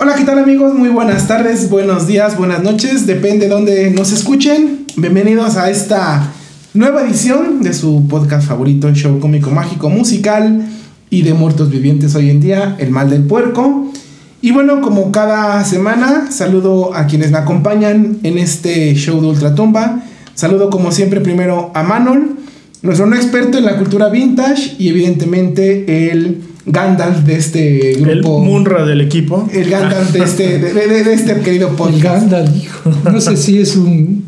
Hola, ¿qué tal amigos? Muy buenas tardes, buenos días, buenas noches, depende de dónde nos escuchen. Bienvenidos a esta nueva edición de su podcast favorito, show cómico mágico musical y de muertos vivientes hoy en día, El Mal del Puerco. Y bueno, como cada semana, saludo a quienes me acompañan en este show de Ultratumba. Saludo como siempre primero a Manol, nuestro no experto en la cultura vintage y evidentemente el Gandalf de este grupo. El Munra del equipo. El Gandalf de este, de, de- de este querido El podcast. Gandalf, hijo. No sé si es un.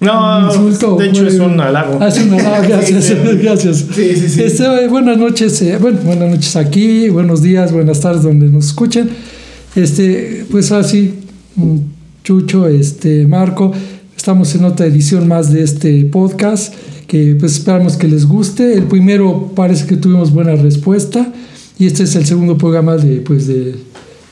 No, un insulto de hecho o es un halago. Ah, es un halago, gracias. Sí, gracias. Sí, sí, sí. Este, eh, buenas noches, eh, bueno, buenas noches aquí, buenos días, buenas tardes donde nos escuchen. Este, pues así, Chucho, este, Marco, estamos en otra edición más de este podcast que pues esperamos que les guste. El primero parece que tuvimos buena respuesta y este es el segundo programa de pues de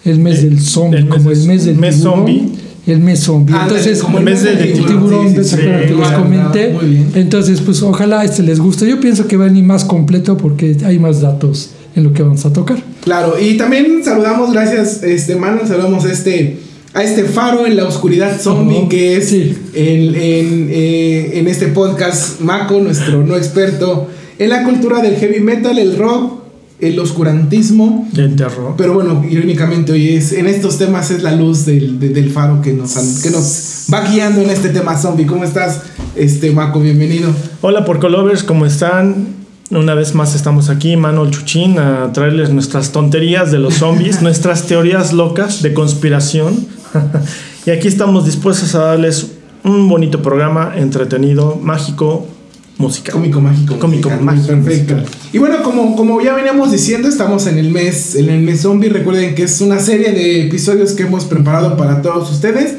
el mes Eh, del zombie, el mes como del- el mes del mes tiburón, zombie. El mes zombie. Entonces, como el mes del el tiburón, tiburón, sí, ¿se sí, acuerdan sí, que les comenté? Entonces, pues ojalá este les guste. Yo pienso que va a venir más completo porque hay más datos en lo que vamos a tocar. Claro, y también saludamos, gracias, este Manuel, saludamos a este, a este faro en la oscuridad zombie que es sí. en, en, eh, en este podcast Mako, nuestro no experto en la cultura del heavy metal, el rock, el oscurantismo. El terror. Pero bueno, irónicamente hoy es en estos temas es la luz del, de- del faro que nos, que nos va guiando en este tema zombie. ¿Cómo estás, este Mako? Bienvenido. Hola Porcolovers, ¿cómo están? Una vez más estamos aquí, Manuel Chuchín, a traerles nuestras tonterías de los zombies, nuestras teorías locas de conspiración. y aquí estamos dispuestos a darles un bonito programa entretenido, mágico, musical. Cómico mágico. Cómico mágico Perfecto. Y bueno, como, como ya veníamos diciendo, estamos en el mes, en el mes zombie. Recuerden que es una serie de episodios que hemos preparado para todos ustedes.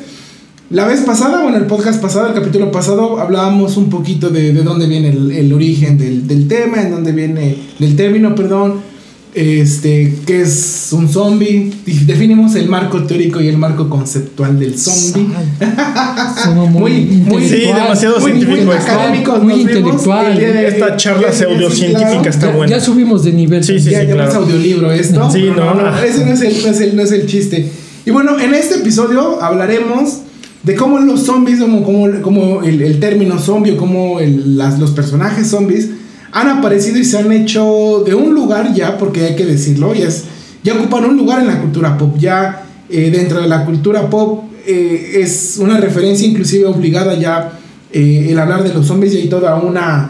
La vez pasada, bueno, el podcast pasado, el capítulo pasado, hablábamos un poquito de, de dónde viene el, el origen del, del tema, en dónde viene, del término, perdón, este, qué es un zombie. Definimos el marco teórico y el marco conceptual del zombie. Muy, Muy- muy-. Sí, demasiado Muy, muy científico Muy nos vimos intelectual. de- Esta charla pseudocientífica está ya, buena. ya subimos de nivel. Sí, sí, ya, sí, ya no claro. es audiolibro esto. Sí, no, no. Ese no es, el, no, es el, no es el chiste. Y bueno, en este episodio hablaremos de cómo los zombies, como, como, como el, el término zombie, o cómo el- las, los personajes zombies han aparecido y se han hecho de un lugar ya, porque hay que decirlo, ya, es, ya ocupan un lugar en la cultura pop. Ya eh, dentro de la cultura pop eh, es una referencia inclusive obligada ya eh, el hablar de los zombies y hay toda una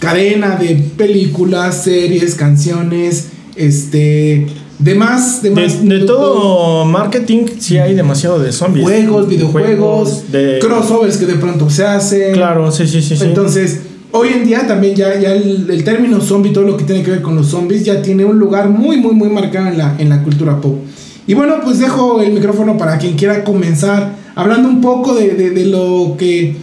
cadena de películas, series, canciones, este, demás, De, demás de todo marketing, sí hay demasiado de zombies. juegos, videojuegos, de... crossovers que de pronto se hacen. Claro, sí, sí, sí. sí. Hoy en día también ya, ya el, término zombie, todo lo que tiene que ver con los zombies, ya tiene un lugar muy, muy, muy marcado en la, en la cultura pop. Y bueno, pues dejo el micrófono para quien quiera comenzar hablando un poco de, de- de lo que...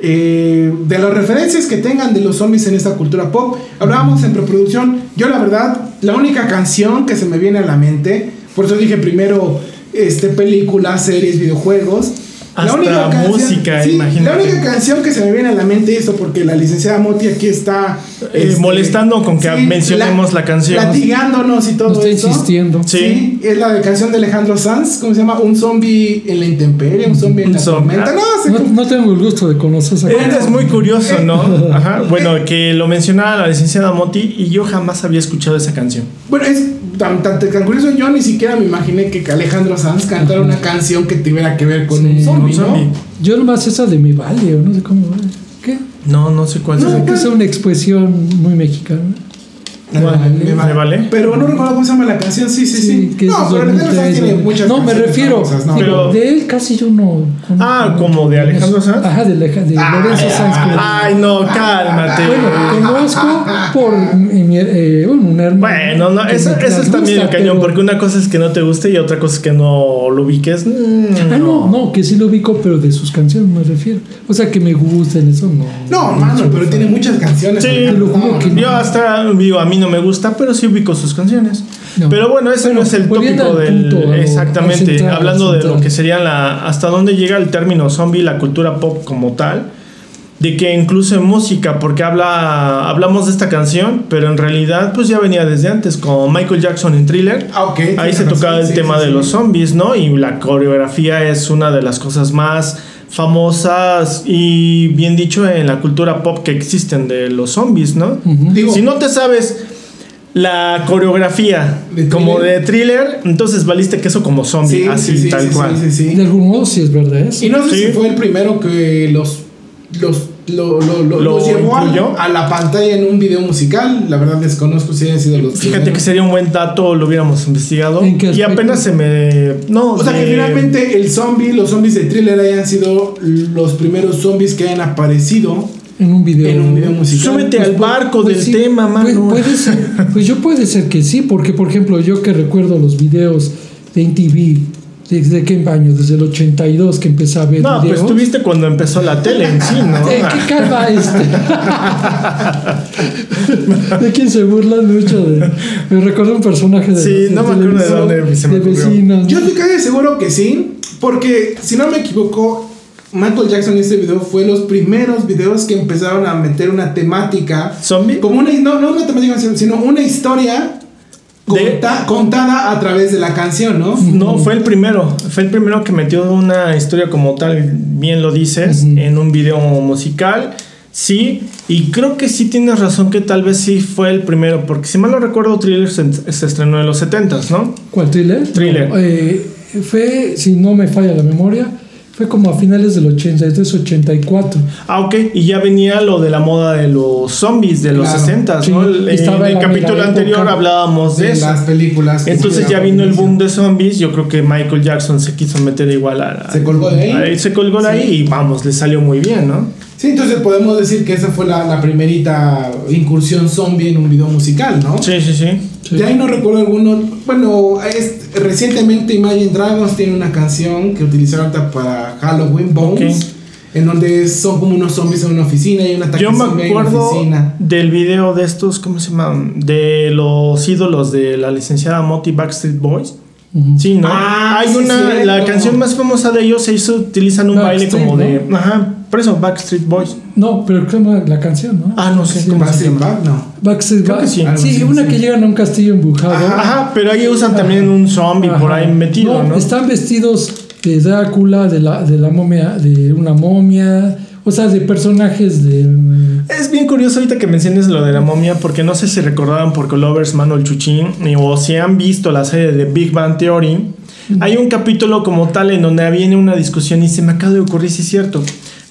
eh, de las referencias que tengan de los zombies en esta cultura pop. Hablábamos en preproducción. Yo la verdad, la única canción que se me viene a la mente, por eso dije primero este, películas, series, videojuegos. Hasta música, sí, imagínate. La única canción que se me viene a la mente es eso, porque la licenciada Moti aquí está Eh, este, molestando con que mencionemos la canción. Latigándonos y todo está eso. insistiendo. Sí. Sí. es la de canción de Alejandro Sanz, ¿cómo se llama? Un zombie en la intemperie, un zombie en Un la tormenta. No, No, no tengo el gusto de conocer esa Esto es muy curioso, ¿no? Ajá. Bueno, que lo mencionaba la licenciada Moti y yo jamás había escuchado esa canción. Bueno, es tan, tan, tan curioso. Yo ni siquiera me imaginé que Alejandro Sanz cantara una canción que tuviera que ver con Sí, un zombie. ¿no? Yo nomás esa de mi vale, o no sé cómo. va. ¿Qué? No, no sé cuál No, es. que es una expresión muy mexicana. Me Vale. me ¿Me vale? Pero no recuerdo cómo se llama la canción. Sí, sí, sí. que no, pero Alejandro Sanz 2003, tiene muchas No, me canciones refiero. famosas, ¿no? Pero- de él casi yo no. Ah, ¿como de Alejandro Sanz? Ajá, de, Aleja- de Ah, Lorenzo Sanz. Ay, no, cálmate. Bueno, conozco por eh, bueno, un hermano. Bueno, no, eso, me- eso es también el cañón, pero- porque una cosa es que no te guste y otra cosa es que no lo ubiques. Mm, Ah, no, no, que sí lo ubico, pero de sus canciones me refiero. O sea, que me gusten, eso no. No, mano, pero tiene muchas canciones. Sí, Alejandro no. Yo hasta digo, a mí no me gusta, pero sí ubico sus canciones. No. Pero bueno, ese Bueno, no es el tópico del. punto, exactamente. central, hablando de lo que sería la. hasta dónde llega el término zombie, la cultura pop como tal. de que incluso en música, porque habla, hablamos de esta canción, pero en realidad pues ya venía desde antes, como Michael Jackson en Thriller. Ah, ok. Ahí se razón, tocaba el sí, tema sí, de sí. los zombies, ¿no? Y la coreografía es una de las cosas más famosas y bien dicho en la cultura pop que existen de los zombies, ¿no? Digo, Si no te sabes la coreografía ¿De como de thriller, entonces valiste queso como zombie, sí, así sí, sí, tal sí, cual. sí, sí, sí. De algún modo sí es verdad eso. Y no sé Sí. si fue el primero que los, los, lo, lo, lo- ¿Lo los llevó a, la pantalla en un video musical. La verdad desconozco si hayan sido los Fíjate que sería un buen dato, lo hubiéramos investigado. ¿En qué Y apenas se me. No, O sea que finalmente el zombie, los zombies de thriller hayan sido los primeros zombies que hayan aparecido En un video. en un video musical. Súbete al barco Pues del sí, tema, mano. puede ser. pues yo puede ser que sí, porque por ejemplo, yo que recuerdo los videos de MTV, ¿desde qué año? Desde el 82 que empecé a ver No, videos. pues tuviste cuando empezó la tele en sí, ¿no? Eh, ¿Qué calva este? ¿De quién se burlan mucho? De, me recuerda un personaje de. Sí, no me acuerdo de dónde se me de vecinos. Yo estoy casi seguro que sí, porque si no me equivoco, Michael Jackson en este video fue los primeros videos que empezaron a meter una temática ¿Zombie? como una no, no una temática sino una historia De- conta- contada a través de la canción, ¿no? No, fue el primero. Fue el primero que metió una historia como tal, bien lo dices, en un video musical. Sí, y creo que sí tienes razón que tal vez sí fue el primero, porque si mal no recuerdo, Thriller se, se estrenó en los 70s, ¿no? ¿Cuál thriller? Thriller. Eh, fue, si no me falla la memoria, fue como a finales del 83, 84. Ah, ok, y ya venía lo de la moda de los zombies de los Claro. 60s, Sí, ¿no? El- estaba en el capítulo anterior hablábamos de De eso. las películas. Entonces ya vino el boom de zombies. Yo creo que Michael Jackson se quiso meter igual a. Se colgó de ahí. se colgó de Sí. ahí y vamos, le salió muy bien, ¿no? Sí, entonces podemos decir que esa fue la, la primerita incursión zombie en un video musical, ¿no? Sí, sí, sí. Sí. De ahí no recuerdo alguno. Bueno, es, recientemente Imagine Dragons tiene una canción que utilizaron para Halloween Bones. Ok. En donde son como unos zombies en una oficina y un ataque Yo me en una acuerdo oficina. del video de estos, ¿cómo se llaman? De los ídolos de la licenciada Moti Backstreet Boys. Ujú. Sí, ¿no? Ah, Hay sí, una, cierto. la canción más famosa de ellos se hizo, utilizan un baile Backstreet, como de, ¿no? ajá, por eso Backstreet Boys. No, pero la canción, ¿no? Ah, no sé Sí, cómo se Backstreet. Back, no. Backstreet Back. sí. Sí, una sí. que llegan a un castillo embrujado. Ajá. Ajá, pero ahí usan también un zombie por ahí metido, ¿no? Están vestidos de Drácula, de la, de la momia, de una momia, o sea, de personajes de. Es bien curioso ahorita que menciones lo de la momia, porque no sé si recordaban por Colovers Manuel Chuchín ni- o si han visto la serie de Big Bang Theory. Hay un capítulo como tal en donde viene una discusión y se me acaba de ocurrir si es cierto.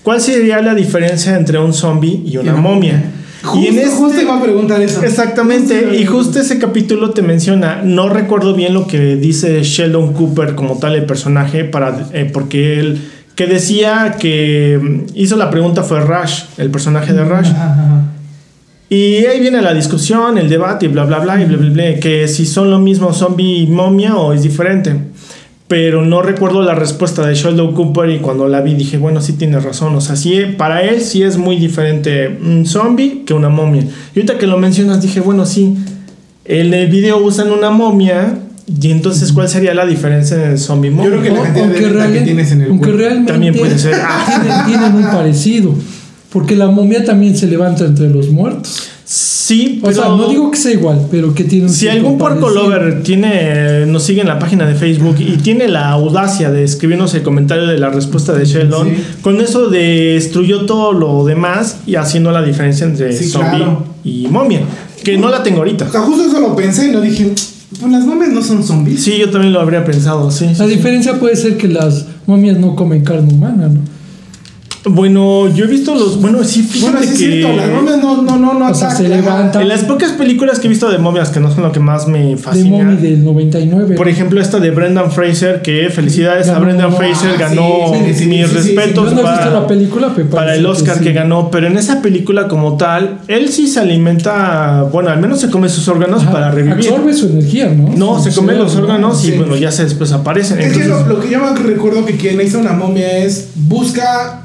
¿Cuál sería la diferencia entre un zombie y una momia? Justo, y en este, justo iba a preguntar eso. Exactamente, y justo ese capítulo te menciona, no recuerdo bien lo que dice Sheldon Cooper como tal el personaje, para, eh, porque él que decía que mm, hizo la pregunta fue Rush, el personaje de Rush. Ajá, ajá. Y ahí viene la discusión, el debate y bla bla bla y bla bla bla, que si son lo mismo zombie y momia o es diferente. Pero no recuerdo la respuesta de Sheldon Cooper y cuando la vi dije, bueno, sí tienes razón. O sea, sí, para él sí es muy diferente un zombie que una momia. Y ahorita que lo mencionas dije, bueno, sí, en el video usan una momia y entonces ¿cuál sería la diferencia en el zombie Yo momia? creo que la cantidad de aunque neta que real- tienes en el aunque cuerpo. realmente También puede ser. Tienen, tienen un parecido. Porque la momia también se levanta entre los muertos. Sí, O pero... sea, no digo que sea igual, pero que tiene un Si algún porco parecido. lover tiene, nos sigue en la página de Facebook y tiene la audacia de escribirnos el comentario de la respuesta de Sheldon, Sí. con eso destruyó todo lo demás y haciendo la diferencia entre Sí, zombie claro. y momia, que no la tengo ahorita. O sea, justo eso lo pensé y lo dije. Pues las momias no son zombies. Sí, yo también lo habría pensado, sí. sí, La sí. diferencia puede ser que las momias no comen carne humana, ¿no? Bueno, yo he visto los, bueno, sí, Bueno, fíjate sí es que cierto, las momias no, no, no, no O sea, se levantan. en las pocas películas que he visto de momias que no son lo que más me De fascina. momia del 99. Por ejemplo, esta de Brendan Fraser, que felicidades a Brendan ah, Fraser, sí, ganó sí, sí, mis sí, sí, sí. respetos para- la película, el Oscar que, sí. ganó, pero en esa película como tal, él sí se alimenta, bueno, al menos se come sus órganos Ajá, para revivir. Absorbe su energía, ¿no? No, se Su come los órganos y Sí. bueno, ya se después aparecen. Es que lo que yo me recuerdo que quien hizo una momia es busca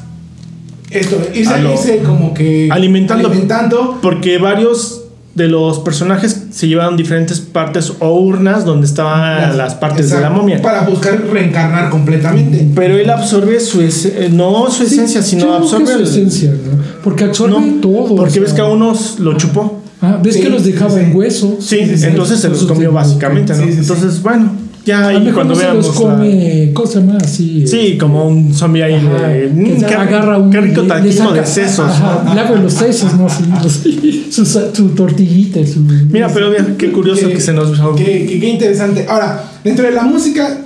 esto, irse, lo- irse como que Alimentando. alimentando. porque varios de los personajes se llevaban diferentes partes o urnas donde estaban las, partes de la momia. Para buscar reencarnar completamente. Pero él absorbe su esencia, no su esencia, sino absorbe su esencia, ¿no? Porque absorbe todo. Porque ves que a unos lo chupó. Ah, ves que los dejaba en hueso. Sí, entonces se los comió básicamente, ¿no? Entonces, bueno, ya ahí cuando no veamos. Se los come cosa más así. Sí, este, como un zombie ahí de. Que qué, agarra un. Qué rico taquito de sesos. Ajá, le hago los sesos, ¿no? su, su, tortillita. Su, Mira, pero mira, qué curioso que se nos. Qué, qué, qué interesante. Ahora, dentro de la música,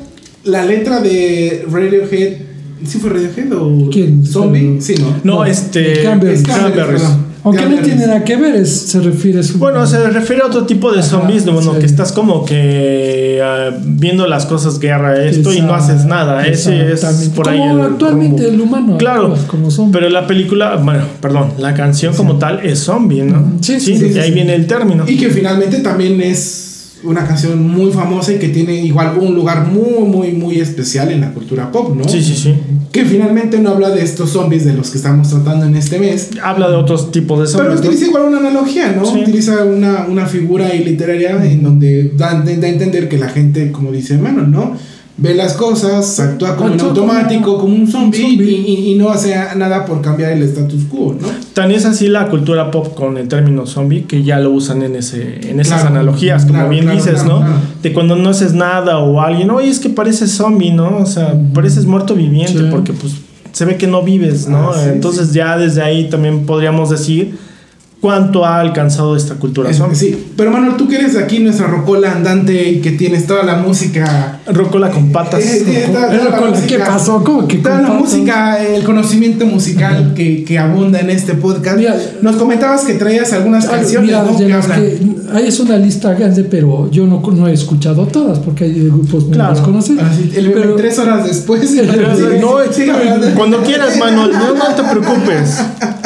la letra de Radiohead. ¿Sí fue Radiohead o ¿Quién? Zombie? Sí, ¿no? No, este. Cranberries. Cranberries. Aunque no tiene nada que ver, es, se refiere a su... Bueno, se refiere a otro tipo de zombies, de, bueno, sí. que estás como que uh, viendo las cosas guerra, esto y no haces nada. Ese es por ahí. Como el, actualmente rumbo. el humano. Claro, como zombie. pero la película, bueno, perdón, la canción como tal es zombie, ¿no? Sí, sí, sí, y ahí viene el término. Y que finalmente también es una canción muy famosa y que tiene igual un lugar muy, muy, muy especial en la cultura pop, ¿no? Sí, sí, sí. Que finalmente no habla de estos zombies de los que estamos tratando en este mes. Habla de otros tipos de zombies. Pero utiliza igual una analogía, ¿no? Sí. Utiliza una, una figura literaria en donde da, da, a entender que la gente, como dice Manuel, ¿no? Ve las cosas, actúa como en automático, como un zombie, zombie. Y, y, y, no hace nada por cambiar el status quo, ¿no? Tan es así la cultura pop con el término zombie que ya lo usan en, ese, en esas Claro, analogías, como claro, bien claro, dices, ¿no? De cuando no haces nada o alguien, oye, es que pareces zombie, ¿no? O sea, pareces muerto viviente Sí. porque pues se ve que no vives, ¿no? Ah, sí, Entonces ya desde ahí también podríamos decir cuánto ha alcanzado esta cultura que sí. Pero Manuel, tú que eres aquí nuestra rocola andante y que tienes toda la música. Rocola con patas. Eh, eh, toda- toda Pero la con- música- ¿Qué pasó? ¿Cómo que Toda con la patas? música, el conocimiento musical que, que abunda en este podcast. Mira, Nos comentabas que traías algunas canciones, mira, ¿no? de Que las que- es una lista grande, pero yo no, no he escuchado todas porque hay grupos muy Claro. desconocidos. Así, el bebé Pero- tres horas después. No, sigue hablando. cuando quieras, Manuel, no, no te preocupes.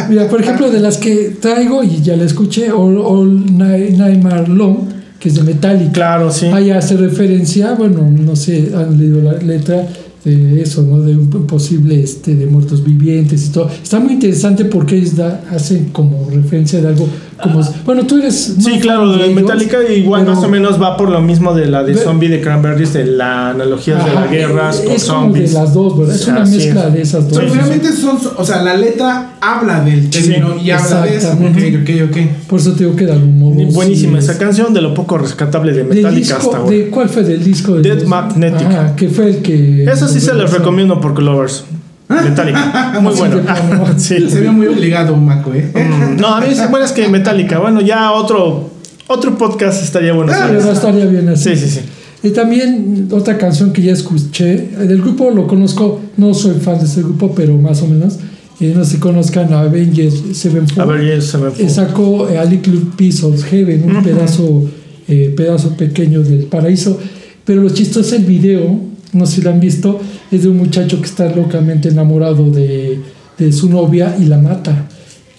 Mira, por ejemplo, de las que traigo y ya la escuché, All, All Night, Nightmare Long, que es de Metallica. Claro, sí. Ahí hace referencia, bueno, no sé, han leído la letra de eso, ¿no? De un posible este, de muertos vivientes y todo. Está muy interesante porque ellos da, hacen como referencia de algo como... Bueno, tú eres... Sí, claro, de ellos, Metallica igual pero- más o menos va por lo mismo de la de Ve- zombie de Cranberries, de la analogía de las Ajá, guerras con es como zombies. de las dos, ¿verdad? Es una mezcla es. de esas dos. Pero finalmente son, o sea, la letra habla del Sí, término y habla de eso. Ok, exactamente. ok, ok. Por eso te digo que de algún modo... Buenísima sí esa es- canción, de lo poco rescatable de Del Metallica disco, hasta ahora. de, ¿Cuál fue del disco? de Death los- Magnetic. Ajá, que fue el que... Eso sí se los recomiendo por Lovers. Metallica. Muy bueno. Sí. Se ve muy obligado, Maco, ¿eh? Mm, No, a mí sí, bueno es que Metallica. Bueno, ya otro otro podcast estaría bueno. Ah, Pero no estaría bien así. Sí, sí, sí. Y también otra canción que ya escuché, del grupo lo conozco, no soy fan de ese grupo, pero más o menos, eh, no sé si conozcan a Avengers Sevenfold. A ver, ya se me fue. Eh, sacó eh, a Little Piece of Heaven, un Ujú. pedazo, eh, pedazo pequeño del paraíso. Pero lo chistoso es el video, no sé si lo han visto, es de un muchacho que está locamente enamorado de, de su novia y la mata.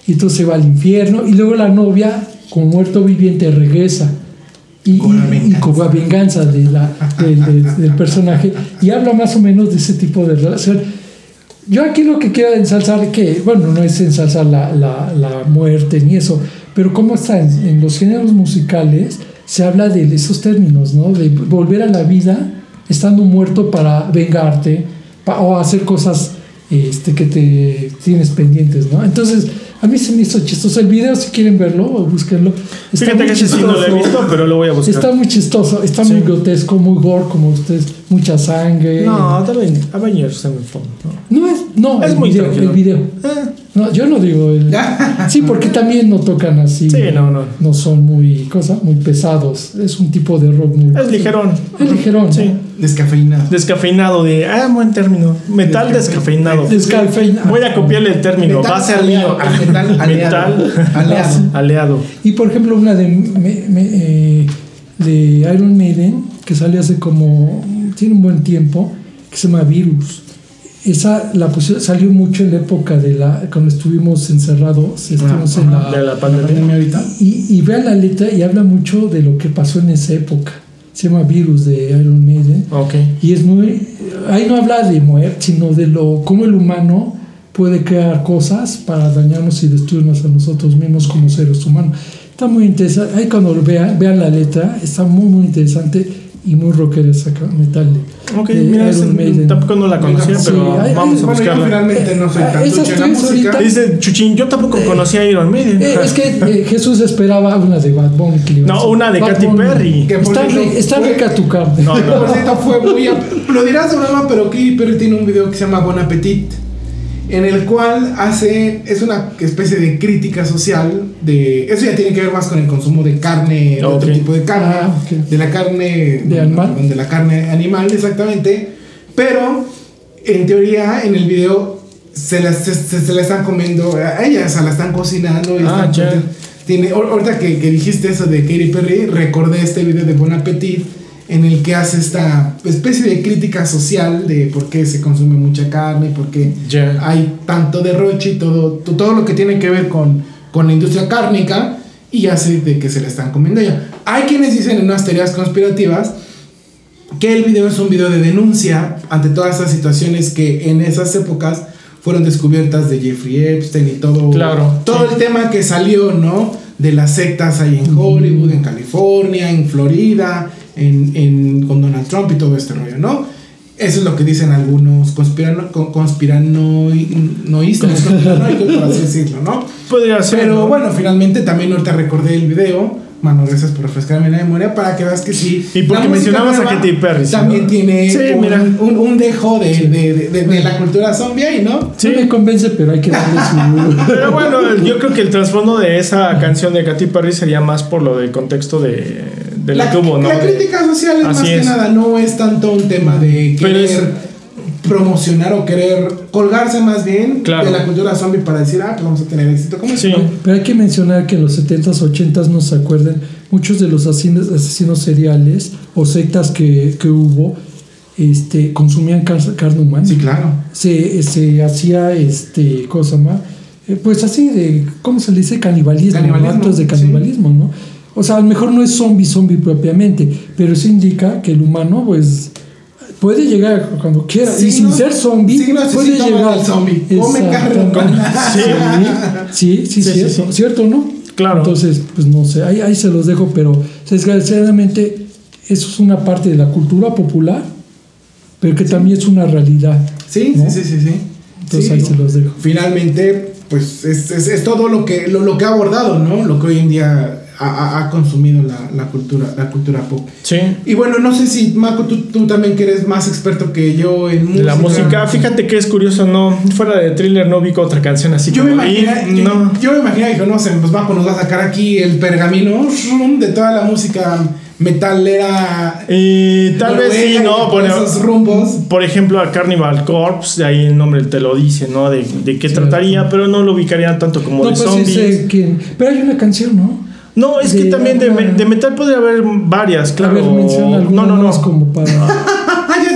Y entonces se va al infierno y luego la novia, como muerto viviente, regresa. Y, Con la y- venganza. la venganza de la, del- personaje. Y habla más o menos de ese tipo de relación. Yo aquí lo que quiero ensalzar, que, bueno, no es ensalzar la, la, la muerte ni eso, pero cómo está en, en los géneros musicales, se habla de esos términos, ¿no? De volver a la vida estando muerto para vengarte pa- o hacer cosas este, que te tienes pendientes, ¿no? Entonces, a mí se me hizo chistoso el video, si quieren verlo, o búsquenlo. Está Fíjate muy que sí no lo he chistoso. visto, pero lo voy a buscar. Está muy chistoso, está Sí. muy grotesco, muy gore, como ustedes, mucha sangre. No, también Avengers Sevenfold. No. No es, no, Es el, muy video, tranquilo. el video. Eh, No, yo no digo el. Sí, porque también no tocan así. Sí, no, no. No son muy, cosa, muy pesados. Es un tipo de rock muy. es ligerón. Es ligerón. Sí. Descafeinado. Descafeinado de. Ah, buen término. Metal descafeinado. Descafeinado. Voy a copiarle el término. Metal Va a ser aleado, mío. metal aleado. Metal Aleado. aleado. Y por ejemplo, una de, me- me- eh, de Iron Maiden, que salió hace como. Tiene un buen tiempo, que se llama Virus. Esa la pusi- salió mucho en la época de la. cuando estuvimos encerrados. Estuvimos en la, De la pandemia. Y, y vean la letra y habla mucho de lo que pasó en esa época. Se llama Virus de Iron Maiden. Ok. Y es muy. Ahí no habla de muerte, sino de lo cómo el humano puede crear cosas para dañarnos y destruirnos a nosotros mismos como seres humanos. Está muy interesante. Ahí cuando vean, vean la letra, está muy, muy interesante y muy rockera esa ca- metal. Ok, de mira, Maiden. tampoco no la conocía, Sí, pero hay- vamos hay- a Bueno, yo buscarla. finalmente no soy Eh, tan esas tres música. ahorita- Dice Chuchín, yo tampoco conocía a Iron Maiden. Eh, es que eh, Jesús esperaba una de Bad Bunny. No, una de Bad Katy Bunny. Perry. Está, ri- está fue- rica tu carne. No, no. Por cierto, fue muy. Lo dirás de broma, pero Katy Perry tiene un video que se llama Bon Appetit. En el cual hace. Es una especie de crítica social. de Eso ya tiene que ver más con el consumo de carne. De otro tipo de carne. Ah, ok. De la carne. De animal. De la carne animal, exactamente. Pero. En teoría, en el video. Se la, se, se- se la están comiendo. A ella se la están cocinando. Y Ah, están tiene, ahor- ahorita que, que dijiste eso de Katy Perry, recordé este video de Bon Appetit en el que hace esta especie de crítica social de por qué se consume mucha carne, por qué hay tanto derroche y todo, to- todo lo que tiene que ver con, con la industria cárnica y hace de que se la están comiendo ya. Hay quienes dicen en unas teorías conspirativas que el video es un video de denuncia ante todas esas situaciones que en esas épocas fueron descubiertas de Jeffrey Epstein y todo, Claro, todo sí. el tema que salió, ¿no? De las sectas ahí en Hollywood, en California, en Florida, en, en- con Donald Trump y todo este rollo, ¿no? Eso es lo que dicen algunos conspirano, con- conspiranoístas, conspiranoicos, por así decirlo, ¿no? Podría ser. Pero ¿no? bueno, finalmente también ahorita recordé el video. Mano, gracias por refrescarme la memoria para que veas que sí. Y porque mencionabas a Katy Perry, ¿sí, También no? tiene Sí, un, mira. un, un dejo de, de, de, de- de la cultura zombie ahí, ¿no? Sí. No me convence, pero hay que darle su. Pero bueno, yo creo que el trasfondo de esa canción de Katy Perry sería más por lo del contexto de, de la, que hubo, ¿no? la crítica social es más que es. nada, no es tanto un tema de querer es- promocionar o querer colgarse más bien Claro. de la cultura zombie para decir, ah, pues vamos a tener éxito como Sí. Pero hay que mencionar que en los 70s, 80s, no se acuerden, muchos de los asesinos, asesinos seriales o sectas que, que hubo este, consumían car- carne humana. Sí, claro. Se, se hacía, este, cosa más, pues así de, ¿cómo se le dice? Canibalismo. Canibalismo, actos de sí. canibalismo, ¿no? O sea, a lo mejor no es zombie, zombie propiamente, pero eso indica que el humano, pues, puede llegar cuando quiera. y sin ser zombie, puede llegar. zombie. Come carne. Sí, sí, sí, Sí, sí, cierto, sí. ¿cierto, no? Claro. Entonces, pues no sé, ahí, ahí se los dejo, pero desgraciadamente eso es una parte de la cultura popular, pero que también es una realidad. Sí, ¿no? sí, sí, sí, sí. Entonces Sí, ahí no. se los dejo. finalmente, pues es, es- es todo lo que, lo, lo que ha abordado, ¿no? Lo que hoy en día ha, ha- consumido la, la cultura, la cultura pop. Sí. Y bueno, no sé si, Marco, tú, tú también que eres más experto que yo en música. La música, fíjate que es curioso, no, fuera de thriller no ubico otra canción así Yo me, como imaginé, y- yo, no. yo me imaginé que no sé, pues Marco nos va a sacar aquí el pergamino de toda la música metalera. Y tal vez sí, no, por bueno, esos rumbos. por ejemplo a Carnival Corpse, de ahí el nombre te lo dice, ¿no? De, de qué Sí. trataría, pero no lo ubicaría tanto como No, de pues sí zombies. sé quién. Pero hay una canción, ¿no? No, es que también de, de metal podría haber varias, claro. A ver, menciona no, no, no. como para...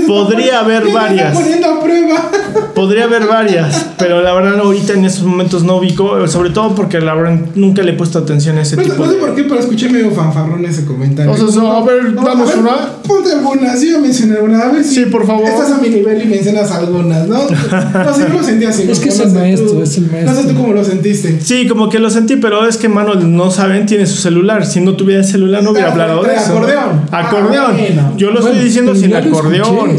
Podría haber varias. poniendo a prueba. Podría haber varias, pero la verdad ahorita en estos momentos no ubico, sobre todo porque la verdad nunca le he puesto atención a ese tipo no sé por qué, pero escuché medio fanfarrón ese comentario. O sea, so- a ver, No, danos a ver, una. Ponte algunas, yo mencioné algunas. A ver si Sí, por favor. Estás a mi nivel y mencionas algunas, ¿no? No sé, yo lo sentí así. Es que es el maestro, tú- es el No sé maestro. tú cómo lo sentiste. Sí, como que lo sentí, pero es que Manuel no saben, tiene su celular. Si no tuviera el celular no hubiera hablado de eso. acordeón. Acordeón. Ah, bueno. Yo lo Bueno, estoy diciendo sin lo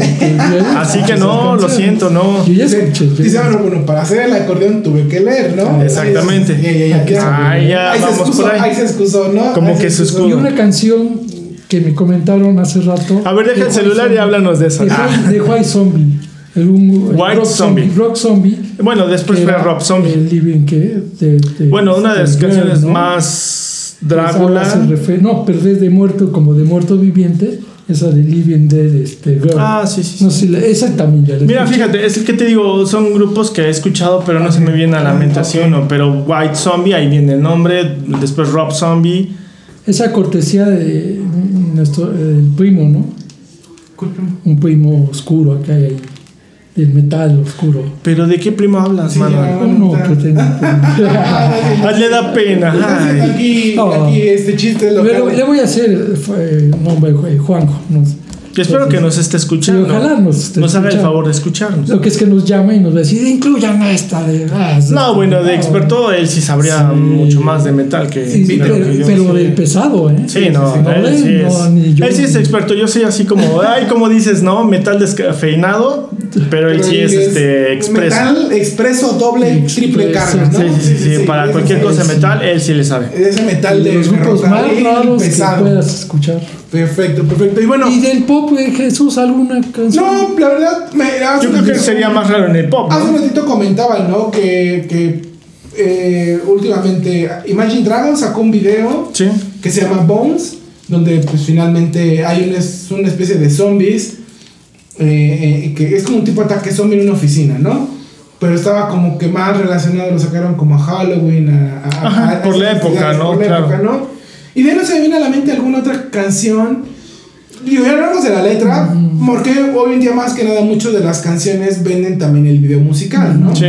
acordeón. ya Así que no, lo siento, no. Yo ya escuché. dice, ya- bueno, bueno, para hacer el acordeón tuve que leer, ¿no? Exactamente. Ya, ya, ya, ya. Ay, ya, ahí se vamos excusó, por ahí. ahí se excusó, ¿no? Como que se excusó. Y una canción que me comentaron hace rato. A ver, deja de el celular y háblanos de eso. De, Ah. White- de White Zombie. El, un- el White rock Zombie. Rock Zombie. Bueno, después fue Rob Zombie. El Living que. De, de- Bueno, una de las canciones más Drácula. refer- No, pero es de muerto, como de muerto viviente. Esa de Living Dead, este, Girl. Ah, sí, sí. sí. No sé, la- esa también ya la Mira, escuché. fíjate, es que te digo, son grupos que he escuchado, pero no se me viene a la mente así uno. Pero White Zombie, ahí viene el nombre. Después Rob Zombie. Esa cortesía de nuestro el primo, ¿no? Un primo oscuro acá hay ahí, del metal oscuro. ¿Pero de qué primo hablas, Sí, mano? ya. Uno que tengo. Ah, le da pena. Ay. Aquí, No. aquí este chiste lo le, le voy a hacer eh, nombre Juanjo. No sé. Yo espero que nos esté escuchando. Ojalá nos esté haga el favor de escucharnos. Lo que es que nos llama y nos va a decir, incluyan a esta de. ah, No, bueno, de experto él sí sabría Sí. mucho más de metal que, Sí, pero, que yo. pero Sí. del pesado, ¿eh? Sí, no, no, él, sí no, es, ni yo. él sí es experto. Yo soy así como, ay, como dices, ¿no? Metal descafeinado, pero él sí es este expreso. Metal expreso doble, Expreso, triple carga, ¿no? Sí, sí, sí, sí, para cualquier es- cosa de metal, él sí le sabe. Ese metal de los grupos más raros que puedas escuchar. Perfecto, perfecto. Y bueno, ¿Y del pop, eh, Jesús, alguna canción? no, la verdad, me, hace Yo creo que sería más raro en el pop, Hace un ratito comentaban, ¿no? Que, que eh, últimamente Imagine Dragons sacó un video Sí. que se llama Bones, donde pues finalmente hay una, es una especie de zombies, eh, eh, que es como un tipo de ataque zombie en una oficina, ¿no? Pero estaba como que más relacionado, lo sacaron como a Halloween, a, a- Ajá, a- a por la esas época, ¿no? por la Claro. época, ¿no? Y de ahí no se me viene a la mente alguna otra canción. Digo, ya hablamos de la letra, porque hoy en día más que nada muchas de las canciones venden también el video musical, ¿no? Sí.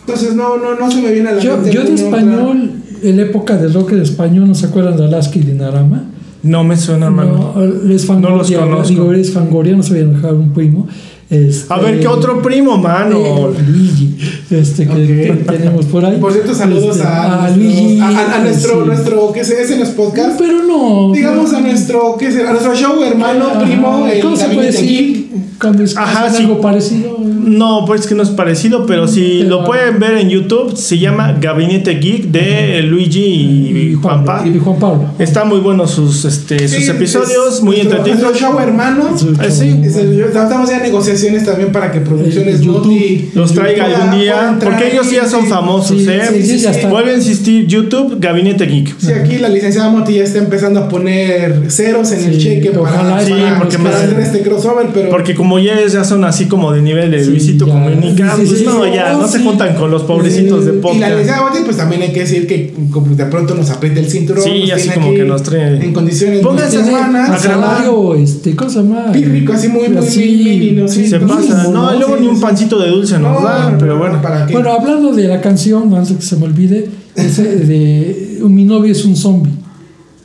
Entonces no, no, no se me viene a la Yo, mente. yo de alguna otra. español, en la época del rock de español, ¿no se acuerdan de Alaska y Dinarama? No me suena, hermano. No, es No los Fangoria, conozco. digo, eres Fangoria, no se dejado un primo. Este, A ver, ¿qué otro primo, mano? eh, Luigi, este que, tenemos por ahí. Por cierto, saludos Este, a, Luigi. a, a- a nuestro, sí. nuestro, ¿qué se es en los podcasts? Pero no. Digamos no. a nuestro, ¿qué es? A nuestro show hermano, Ajá, primo, el ¿Cómo se puede decir cuando es Ajá, sí. algo parecido? No, pues que no es parecido, pero si Pero- lo pueden ver en YouTube, se llama Gabinete Geek de Luigi y, Juanpa. Y Juan Pablo. Están muy buenos sus, este, sus Sí, episodios, es muy entretenidos. Nuestro show hermano. Eh, sí. Es el- Estamos ya en negociaciones también para que Producciones YouTube Los traiga pueda- algún día, porque ellos ya son famosos, Sí, ¿eh? sí, sí, ya está. Vuelve a insistir, YouTube, Gabinete Geek. Sí, aquí la licenciada Moti ya está empezando a poner ceros en el cheque para, para- porque para hacer este crossover, pero Porque como ya, es- ya son así como de nivel de Sí, Luisito ya. Comunica, Sí, sí, pues sí, no, ya, Oh, no se sí. juntan con los pobrecitos de Y la podcast. licenciada Moti, pues también hay que decir que como de pronto nos aprieta el cinturón. Sí, nos así como que nos trae- En condiciones Pónganse muy a- grabar. salario, este, ¿cómo se llama? Pírrico, así muy, muy Así, mini, ¿no? Sí, Se pasa, no, luego Sí, ni un pancito de dulce nos No, no, pero no, bueno. ¿para qué? Bueno, hablando de la canción, antes que se me olvide, ese de Mi novio es un zombie.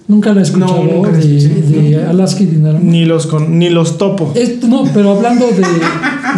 Nunca la he escuchado No, nunca la de, escuché. de Alaska y Dinarama. Ni los, con, ni los topo. No, pero hablando de,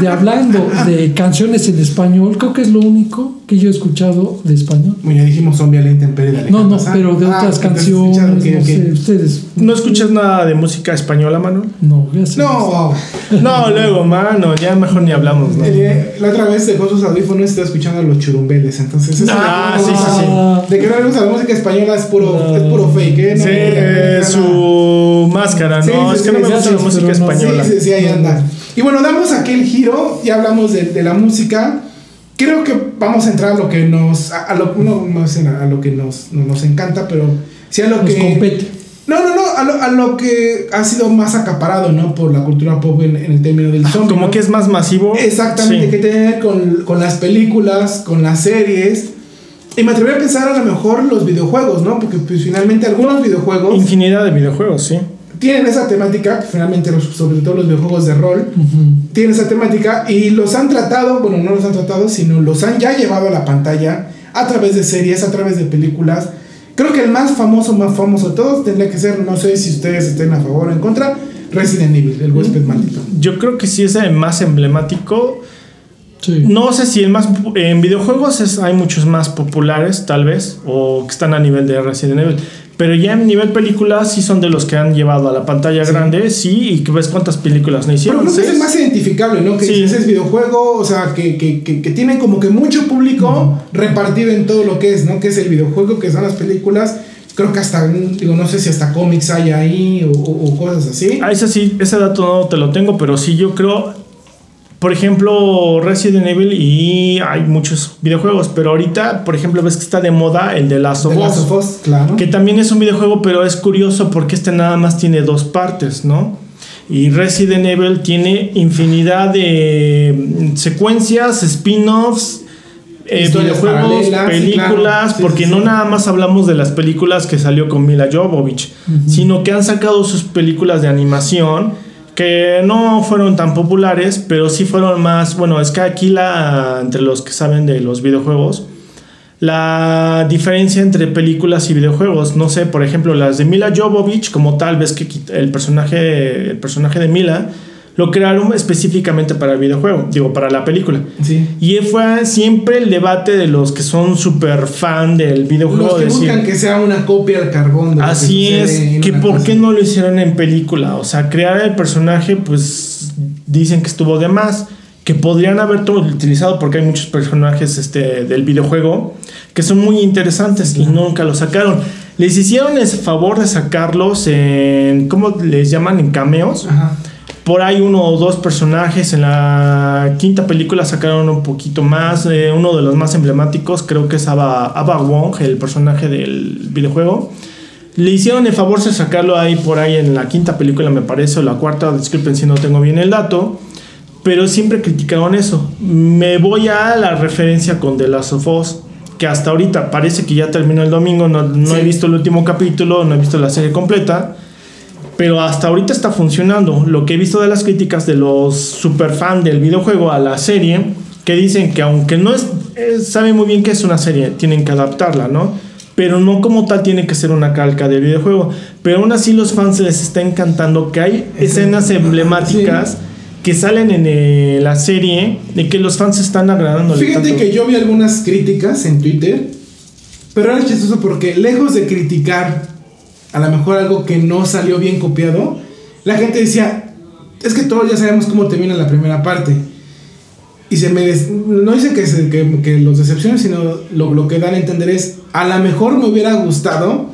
de hablando de canciones en español, creo que es lo único que yo he escuchado de español. Bueno, ya dijimos zombie a la intemperie de No, no, Sanz. pero de Ah, otras canciones, no sé, ustedes. ¿No escuchas nada de música española, Manuel? No, sé. No, No, luego, mano, ya mejor ni hablamos, ¿no? eh, la otra vez dejó sus audífonos y estaba escuchando a los churumbeles. Entonces, eso Ah, de- sí, sí, sí. Ah, De que no le gusta la música española es puro, es puro fake, ¿eh? No, Sí, eh, su máscara, Sí, no, sí, es que sí, no me gusta sí, la música española. Sí, sí, sí, ahí anda. Y bueno, damos aquel giro, ya hablamos de, de la música. Creo que vamos a entrar a lo que nos. A, a lo, no, no sé, a lo que nos, no nos encanta, pero sí a lo nos que. compete. No, no, no, a lo, a lo que ha sido más acaparado, ¿no? Por la cultura pop en, en el término del zombie. Como ¿no? que es más masivo. Exactamente, Sí. que tiene que ver con, con las películas, con las series. Y me atrevería a pensar a lo mejor los videojuegos, ¿no? Porque pues finalmente algunos videojuegos Infinidad de videojuegos, sí. tienen esa temática, finalmente los- sobre todo los videojuegos de rol, Ujú. tienen esa temática y los han tratado, bueno, no los han tratado, sino los han ya llevado a la pantalla a través de series, a través de películas. Creo que el más famoso, más famoso de todos tendría que ser, no sé si ustedes estén a favor o en contra, Resident Evil, el huésped maldito. Yo creo que sí es el más emblemático. Sí. No sé si el más. En videojuegos es- hay muchos más populares, tal vez, o que están a nivel de Resident Evil. Pero ya en nivel películas sí son de los que han llevado a la pantalla Sí. grande, sí, y que ves cuántas películas no Pero hicieron. creo que es el más identificable, ¿no? Que Sí. dices, es videojuego, o sea, que, que, que, que tiene como que mucho público repartido en todo lo que es, ¿no? Que es el videojuego, que son las películas. Creo que hasta, digo, no sé si hasta cómics hay ahí o, o- o cosas así. Ah, ese sí, ese dato no te lo tengo, pero sí yo creo. Por ejemplo, Resident Evil y hay muchos videojuegos, pero ahorita, por ejemplo, ves que está de moda el de Last of The Last Us, of Us, claro. que también es un videojuego, pero es curioso porque este nada más tiene dos partes, ¿no? Y Resident Evil tiene infinidad de mm, secuencias, spin-offs, eh, videojuegos, sí, películas, claro. Porque sí, no nada más hablamos de las películas que salió con Mila Jovovich, sino que han sacado sus películas de animación que no fueron tan populares, pero sí fueron más, bueno, es que aquí la entre los que saben de los videojuegos, la diferencia entre películas y videojuegos. No sé, por ejemplo, las de Mila Jovovich, como tal vez que el personaje, el personaje de Mila lo crearon específicamente para el videojuego, digo, para la película. Sí. Y fue siempre el debate de los que son súper fan del videojuego. Los que decir, buscan que sea una copia al carbón. de Así que es, que por cosa. qué no lo hicieron en película. O sea, crear el personaje, pues dicen que estuvo de más. Que podrían haber todo utilizado porque hay muchos personajes este, del videojuego que son muy interesantes y nunca lo sacaron. Les hicieron ese favor de sacarlos en. ¿Cómo les llaman? En cameos. Ajá. Por ahí uno o dos personajes en la quinta película sacaron un poquito más. eh, uno de los más emblemáticos creo que es Ava, Ava Wong, el personaje del videojuego. Le hicieron el favor de sacarlo ahí por ahí en la quinta película me parece, o la cuarta, disculpen si no tengo bien el dato. Pero siempre criticaron eso. Me voy a la referencia con The Last of Us, que hasta ahorita parece que ya terminó el domingo, no, no Sí. he visto el último capítulo, no he visto la serie completa. Pero hasta ahorita está funcionando. Lo que he visto de las críticas de los super fan del videojuego a la serie, que dicen que aunque no es, eh, saben muy bien que es una serie, tienen que adaptarla, ¿no? Pero no como tal tiene que ser una calca del videojuego. Pero aún así los fans les está encantando que hay escenas emblemáticas que salen en eh, la serie de que los fans están agradando. Fíjate que yo vi algunas críticas en Twitter, pero era chistoso porque lejos de criticar a lo mejor algo que no salió bien copiado, la gente decía, es que todos ya sabemos cómo termina la primera parte. Y se me des- no dicen que, se- que, que los decepcionen, sino lo, lo que dan a entender es, a lo mejor me hubiera gustado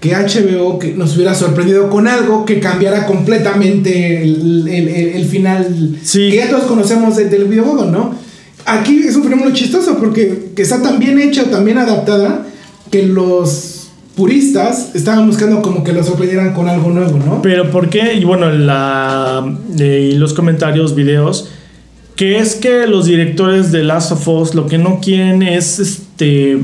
que HBO que nos hubiera sorprendido con algo que cambiara completamente el, el- el- el final Sí. que ya todos conocemos de- del videojuego, ¿no? Aquí es un fenómeno chistoso porque que está tan bien hecha tan bien adaptada que los puristas estaban buscando como que lo sorprendieran con algo nuevo, ¿no? Pero ¿por qué? Y bueno, la, eh, los comentarios, videos, que es que los directores de Last of Us lo que no quieren es, este,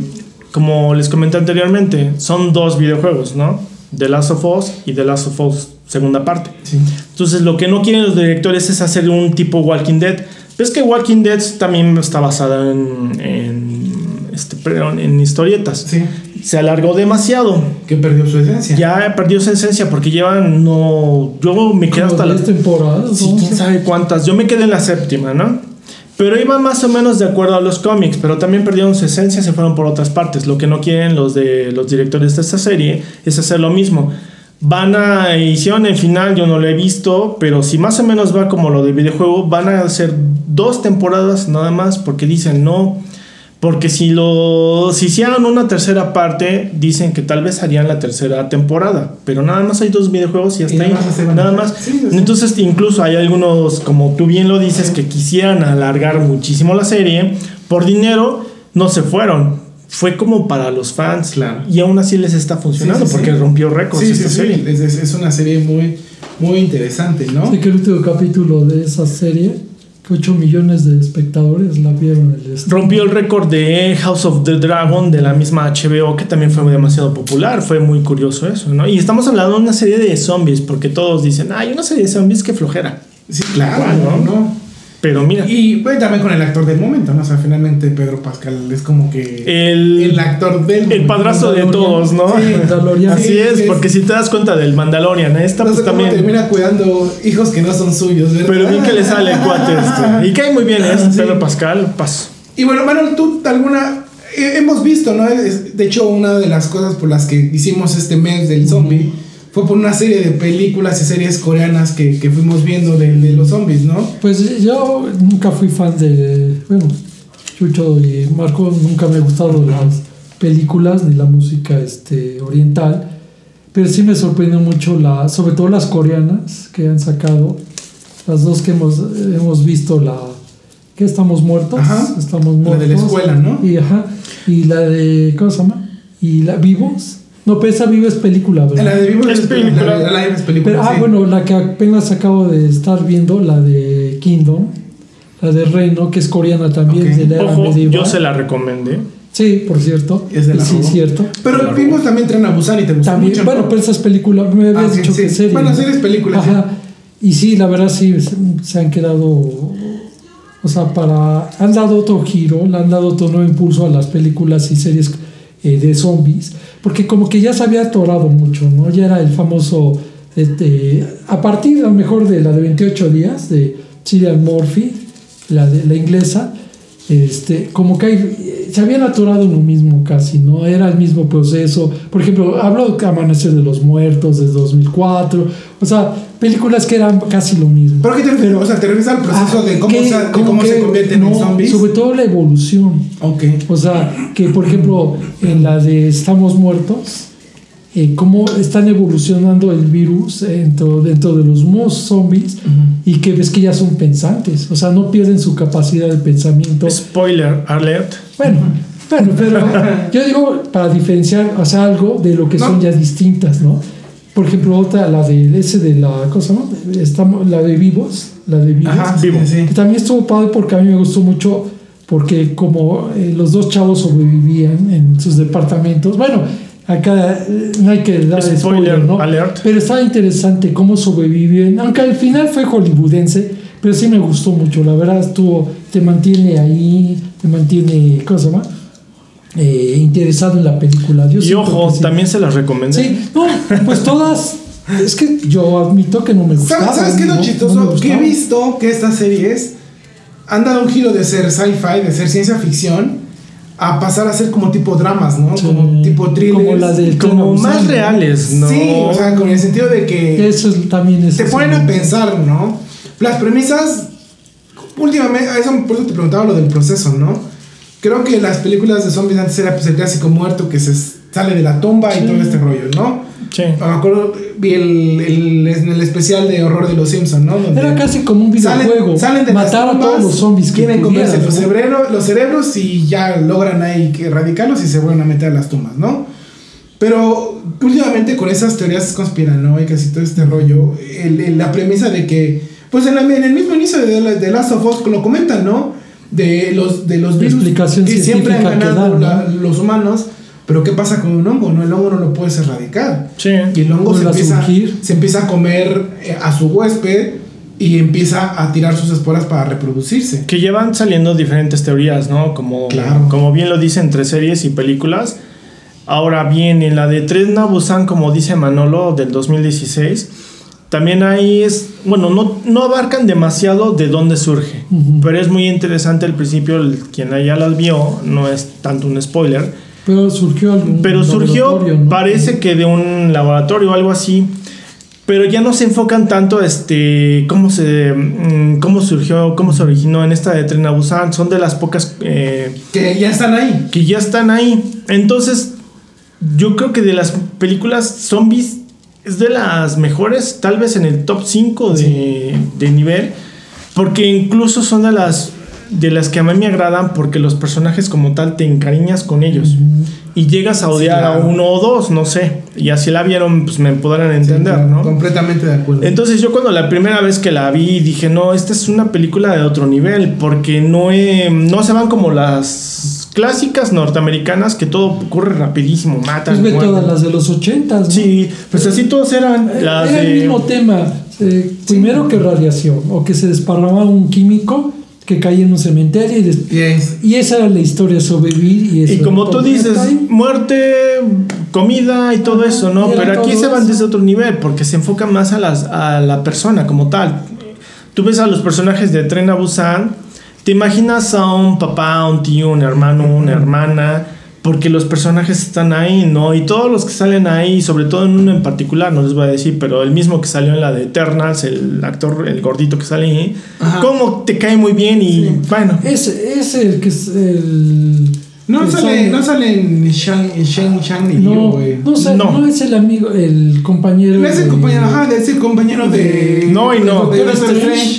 como les comenté anteriormente, son dos videojuegos, ¿no? The Last of Us y The Last of Us segunda parte. Sí. Entonces lo que no quieren los directores es hacer un tipo Walking Dead. Ves que Walking Dead también está basada en, en, este, perdón, en historietas. Sí. Se alargó demasiado. Que perdió su esencia. Ya perdió su esencia porque llevan no. Yo me quedé Como hasta la. 10 temporadas. Quién sabe cuántas. Yo me quedé en la séptima, ¿no? Pero iban más o menos de acuerdo a los cómics, pero también perdieron su esencia, se fueron por otras partes. Lo que no quieren los de los directores de esta serie es hacer lo mismo. Van a hicieron el final, yo no lo he visto, pero si más o menos va como lo del videojuego, van a hacer dos temporadas nada más porque dicen no. Porque si lo si hicieran una tercera parte, dicen que tal vez harían la tercera temporada, pero nada más hay dos videojuegos y hasta Y nada ahí. Nada más. Sí, sí, sí. Entonces, incluso hay algunos, como tú bien lo dices, Sí. que quisieran alargar muchísimo la serie. Por dinero, no se fueron. Fue como para los fans. Claro. Y aún así les está funcionando Sí, sí, porque sí. rompió récords Sí, sí, esta sí. serie. Es, es- es una serie muy, muy interesante, ¿no? Sé que el último capítulo de esa serie, 8 millones de espectadores la vieron el. Rompió el récord de House of the Dragon de la misma HBO, que también fue demasiado popular. Fue muy curioso eso, ¿no? Y estamos hablando de una serie de zombies, porque todos dicen, ay, una serie de zombies, qué flojera. Sí, claro, ¿no? ¿no? Pero mira, Y bueno, también con el actor del momento, ¿no? O sea, finalmente Pedro Pascal es como que el, el actor del el momento. padrastro de todos, ¿no? Sí, Mandalorian. Así Sí, es, es- porque si te das cuenta del Mandalorian, esta No pues sé cómo también. termina cuidando hijos que no son suyos, ¿verdad? Pero bien que le sale el cuate este. Y cae muy bien, ¿eh? Sí. Pedro Pascal, paso. Y bueno, Manuel, tú alguna eh, hemos visto, ¿no? De hecho, una de las cosas por las que hicimos este mes del zombie fue por una serie de películas y series coreanas que, que fuimos viendo de, de los zombies, ¿no? Pues yo nunca fui fan de. Bueno, Chucho y Marco nunca me gustaron las películas ni la música este, oriental. Pero sí me sorprendió mucho, la, sobre todo las coreanas que han sacado. Las dos que hemos, hemos visto, la. que estamos muertos? Ajá. Estamos La muertos. de la escuela, ¿no? Y, ajá, y la de. ¿Cómo se llama? Y la Vivos. No, pero esa Viva es película, ¿verdad? La de Vivo Es película. La, la, la es película. Pero, ah, sí. bueno, la que apenas acabo de estar viendo, la de Kingdom, la de Reino, que es coreana también, de la era Ojo, medieval. yo se la recomendé. Sí, por cierto. Es de la sí, cierto. Pero vimos también Tren a Busan y te gustó También, mucho. bueno, ¿no? pero esas películas, me habías Ah, sí, dicho sí. que serie. Bueno, ¿no? series, películas, Ajá. Y sí, la verdad sí, se- se han quedado o sea, para han dado otro giro, le han dado otro nuevo impulso a las películas y series eh, de zombies, porque como que ya se había atorado mucho, ¿no? Ya era el famoso, este, a partir a lo mejor de la de 28 días de Cillian Murphy, la de la inglesa, este, como que hay, se habían atorado en lo mismo casi, ¿no? Era el mismo proceso. Por ejemplo, hablo de Amanecer de los Muertos de 2004, o sea, películas que eran casi lo mismo. ¿Pero qué te refieres? O sea, ¿te refieres al proceso Ah, de cómo, que- se, de cómo que- se convierten no, en zombies? Sobre todo la evolución. Ok. O sea, que por ejemplo, en la de Estamos Muertos, eh, cómo están evolucionando el virus dentro, dentro de los mos zombies y que ves que ya son pensantes. O sea, no pierden su capacidad de pensamiento. Spoiler alert. Bueno, bueno, pero yo digo para diferenciar, o sea, algo de lo que son No. ya distintas, ¿no? Por ejemplo, otra, la de ese de la cosa, ¿no? Estamos, la de vivos, la de vivos. Ajá, sí, Vivo. sí. Que también estuvo padre porque a mí me gustó mucho porque como eh, los dos chavos sobrevivían en sus departamentos, bueno, acá eh, no hay que dar spoiler, Spoiler ¿no? alert. Pero estaba interesante cómo sobreviven, aunque al final fue hollywoodense, pero sí me gustó mucho, la verdad estuvo, te mantiene ahí, te mantiene, ¿cómo se llama? Eh, interesado en la película. Yo Y ojo, sí. también se las recomendé. Sí, no, pues todas, es que yo admito que no me gustaban. ¿Sabes, ¿Sabes qué es lo ¿no? chistoso? No que he visto que estas series han dado un giro de ser sci-fi, de ser ciencia ficción, a pasar a ser como tipo dramas, ¿no? Sí. Como tipo thrillers. Como la del Como más reales, ¿no? Sí, o sea, con el sentido de que Eso es, también es. te ponen a pensar, ¿no? Las premisas, últimamente, a eso, por eso te preguntaba lo del proceso, ¿no? Creo que las películas de zombies antes era pues, el clásico muerto que se sale de la tumba y todo este rollo, ¿no? Sí. Me acuerdo, vi el, el, el especial de horror de los Simpsons, ¿no? Donde Era casi como un salen, videojuego. salen de Matar las a todos los zombies que quieren comerse los, cerebros, los cerebros y ya logran ahí que erradicarlos y se vuelven a meter a las tumbas, ¿no? Pero últimamente con esas teorías conspiranoicas y todo este rollo, el- la premisa de que, pues en, la- en el mismo inicio de, la- de Last of Us lo comentan, ¿no? De los, de los virus que siempre han ganado dan, ¿no? la- los humanos, pero ¿qué pasa con un hongo? No, el hongo no lo puedes erradicar. Sí. Y el hongo se empieza, se empieza a comer eh, a su huésped y empieza a tirar sus esporas para reproducirse. Que llevan saliendo diferentes teorías, ¿no? Como, Claro. como bien lo dice entre series y películas. Ahora bien, en la de Tren a Busan, como dice Manolo, del 2016, también ahí es, bueno, no, no abarcan demasiado de dónde surge, Ujú. pero es muy interesante el principio, el- quien ya las vio, no es tanto un spoiler, Pero surgió algún pero surgió, parece que de un laboratorio o algo así. Pero ya no se enfocan tanto este cómo se mm, cómo surgió, cómo se originó en esta de Tren a Busan. Son de las pocas eh, Que ya están ahí. que ya están ahí. Entonces, yo creo que de las películas zombies es de las mejores, tal vez en el top 5 de, de nivel. Porque incluso son de las de las que a mí me agradan porque los personajes como tal te encariñas con ellos y llegas a odiar claro. a uno o dos, no sé. Y así la vieron, pues me podrán entender, Sí, ¿no? Completamente de acuerdo. Entonces yo cuando la primera vez que la vi dije, no, esta es una película de otro nivel, porque no, he- no se van como las clásicas norteamericanas que todo ocurre rapidísimo, matan. Pues ve todas las de los ochentas, ¿no? Sí, pues así todas eran las Era el mismo tema. eh, primero que radiación, o que se desparramaba un químico que caía en un cementerio y, des- Y es- y esa era la historia, sobrevivir y eso. Y como tú dices, muerte, comida y todo eso, ¿no? Pero aquí se van desde otro nivel, porque se enfoca más a, las, a la persona como tal. Tú ves a los personajes de Tren a Busan, te imaginas a un papá, un tío, un hermano, una hermana, porque los personajes están ahí, ¿no? Y todos los que salen ahí, sobre todo en uno en particular, no les voy a decir, pero el mismo que salió en la de Eternals, el actor, el gordito que sale ahí, Ajá. como te cae muy bien y bueno. Es, es el que es el. No sale, no sale en Shang, Shang, Shang ni No, güey. no, No. no. es el amigo, el compañero. No es el de- compañero, ajá, es el compañero de. No y no. De.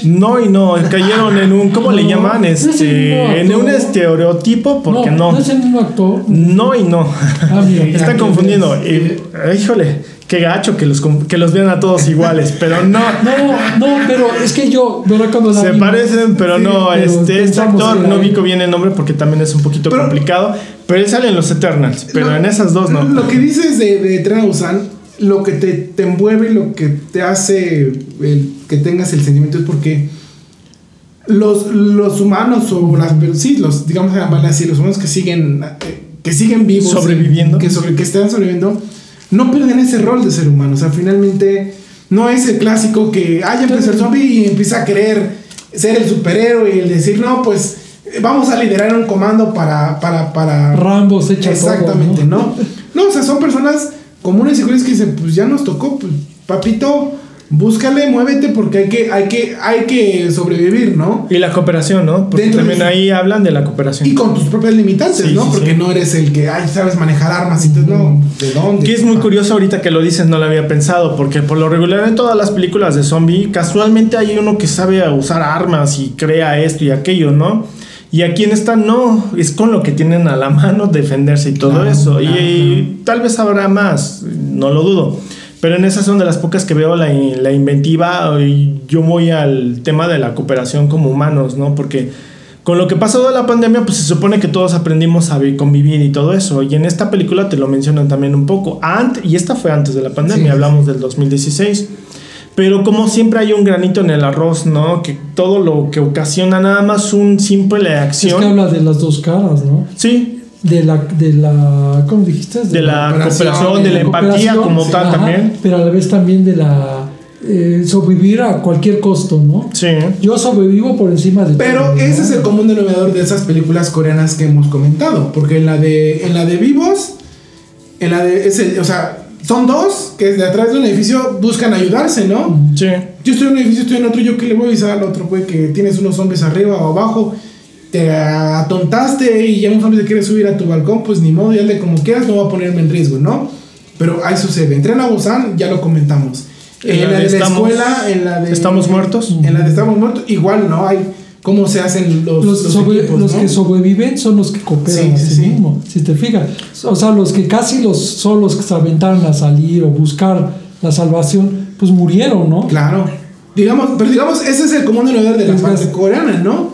No y no, cayeron en un, ¿cómo le llaman? es Este, en un estereotipo, porque no, no. no es el mismo actor. No y no. Ah, mira, Están confundiendo. Eh, híjole, qué gacho que los, que los vean a todos iguales, pero no. No, no, pero es que yo, ¿verdad? Cuando la Se parecen, pero Sí, no. pero este, este actor no él. bien el nombre porque también es un poquito Pero- complicado. Pero él sale en los Eternals, pero Lo- en esas dos no. Lo que dices de, de Busan, lo que te, te envuelve y lo que te hace el, que tengas el sentimiento es porque los, los humanos o las sí, los digamos así, los humanos que siguen eh, que siguen vivos, sobreviviendo, que sobre que están sobreviviendo, no pierden ese rol de ser humano, o sea, finalmente no es el clásico que ah, ya empezó el zombie y empieza a querer ser el superhéroe y el decir, "No, pues vamos a liderar un comando para para para Rambo se echa Exactamente, todo, ¿no? ¿no? o sea, son personas comunes y corrientes que dicen, "Pues ya nos tocó, pues papito, búscale, muévete porque hay que, hay que, hay que sobrevivir, ¿no? Y la cooperación, ¿no? Porque Dentro también de- ahí hablan de la cooperación. Y con tus propias limitantes, Sí, ¿no? sí, porque sí. no eres el que, ay, sabes manejar armas y tú, no, ¿de dónde? Que es muy curioso ahorita que lo dices, no lo había pensado, porque por lo regular en todas las películas de zombie, casualmente hay uno que sabe usar armas y crea esto y aquello, ¿no? Y aquí en esta no, es con lo que tienen a la mano defenderse y todo Claro, eso. Y, claro. y tal vez habrá más, no lo dudo. Pero en esas son de las pocas que veo la, la inventiva y yo voy al tema de la cooperación como humanos, ¿no? Porque con lo que pasó de la pandemia, pues se supone que todos aprendimos a vi- convivir y todo eso. Y en esta película te lo mencionan también un poco. Ant y esta fue antes de la pandemia, Sí, hablamos del 2016. Pero como siempre hay un granito en el arroz, ¿no? Que todo lo que ocasiona nada más un simple Es acción. que habla de las dos caras, ¿no? Sí, De la, de la, ¿cómo dijiste? de la cooperación, cooperación, de la la empatía como sí, tal ajá, también. Pero a la vez también de la eh, sobrevivir a cualquier costo, ¿no? Sí. Yo sobrevivo por encima de Pero todo, ¿no? ese es el común denominador de esas películas coreanas que hemos comentado. Porque en la de, en la de Vivos, en la de, ese, o sea, son dos que de atrás de un edificio buscan ayudarse, ¿no? Sí. Yo estoy en un edificio, estoy en otro, yo que le voy a avisar al otro, güey, que tienes unos zombies arriba o abajo, te atontaste y ya un zombie se quiere subir a tu balcón, pues ni modo, ya de como quieras, no va a ponerme en riesgo, ¿no? Pero ahí sucede. Entren a Busan, ya lo comentamos. En, la, de la estamos- escuela, en la de. ¿Estamos muertos? En la de estamos muertos, igual, ¿no? Hay cómo se hacen los, Los, los sobre- equipos, los ¿no? que sobreviven son los que cooperan Sí, a sí, sí, sí. mismo, si te fijas. O sea, los que casi los son los que se aventaron a salir o buscar la salvación, pues murieron, ¿no? Claro. Digamos, pero digamos, ese es el común denominador de la parte coreana, ¿no?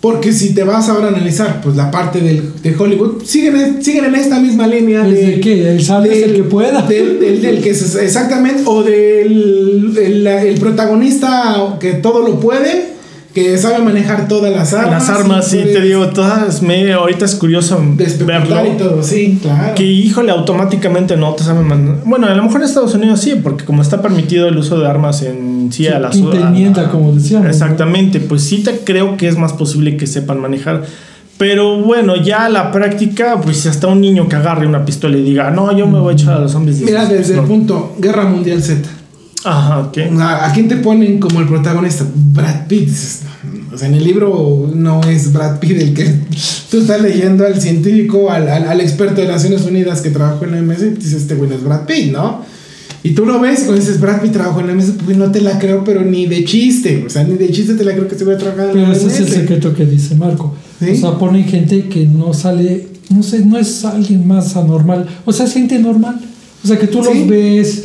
Porque si te vas ahora a analizar, pues la parte del, de Hollywood, siguen, en- siguen en esta misma línea Es de, de que el salve es el que pueda. Del, del- del que se- exactamente, o del el, el protagonista que todo lo puede, que sabe manejar todas las armas. Las armas, sí, te digo, todas me ahorita es curioso verlo. y todo, sí, claro. Que híjole, automáticamente no te saben mandar. Bueno, a lo mejor en Estados Unidos sí, porque como está permitido el uso de armas en sí, a la Quinta a- como decíamos, ¿no? Exactamente, pues sí te creo que es más posible que sepan manejar. Pero bueno, ya la práctica, pues hasta un niño que agarre una pistola y diga, no, yo me voy a echar a los zombies. Mira, desde no. el punto Guerra Mundial Z. Ajá, ok. ¿A, a quién te ponen como el protagonista? Brad Pitt. O sea, en el libro no es Brad Pitt el que tú estás leyendo al científico, al, al- al experto de Naciones Unidas que trabajó en la MS, y dices, este güey no es Brad Pitt, ¿no? Y tú lo ves y cuando dices, Brad Pitt trabajó en la MS, pues no te la creo, pero ni de chiste. O sea, ni de chiste te la creo que se voy a trabajar en Pero la ese es el MS. secreto que dice Marco. ¿Sí? O sea, ponen gente que no sale, no sé, no es alguien más anormal. O sea, es gente normal. O sea, que tú Sí. los ves,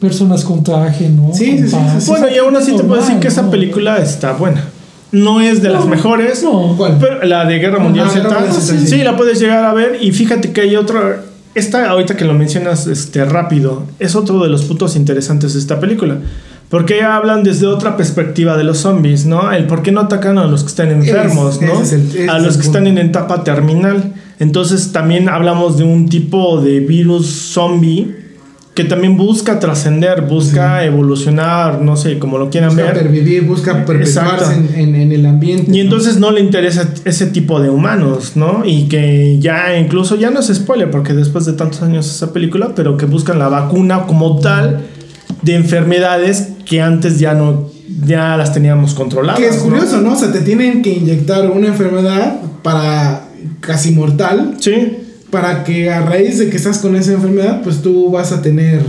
personas con traje, ¿no? Sí, sí, sí, sí, Bueno, y aún así te puedo decir Normal, que esa película está buena. No es de las No, mejores. no. ¿Cuál? Pero la de Guerra Mundial Ah, Z, Mundial Z, sí, sí. la puedes llegar a ver. Y fíjate que hay otra. Esta, ahorita que lo mencionas este, rápido, es otro de los puntos interesantes de esta película. Porque hablan desde otra perspectiva de los zombies, ¿no? El por qué no atacan a los que están enfermos, Es- ¿no? es el- a los que están en etapa terminal. Entonces también hablamos de un tipo de virus zombie que también busca trascender, busca evolucionar, no sé, como lo quieran Busca ver. pervivir, busca perpetuarse en, en- en el ambiente. Y entonces no le interesa ese tipo de humanos, ¿no? Y que ya incluso, ya no es spoiler, porque después de tantos años esa película, pero que buscan la vacuna como tal de enfermedades que antes ya no, ya las teníamos controladas. Que es curioso, ¿no? O sea, te tienen que inyectar una enfermedad para casi mortal, Sí, para que a raíz de que estás con esa enfermedad, pues tú vas a tener,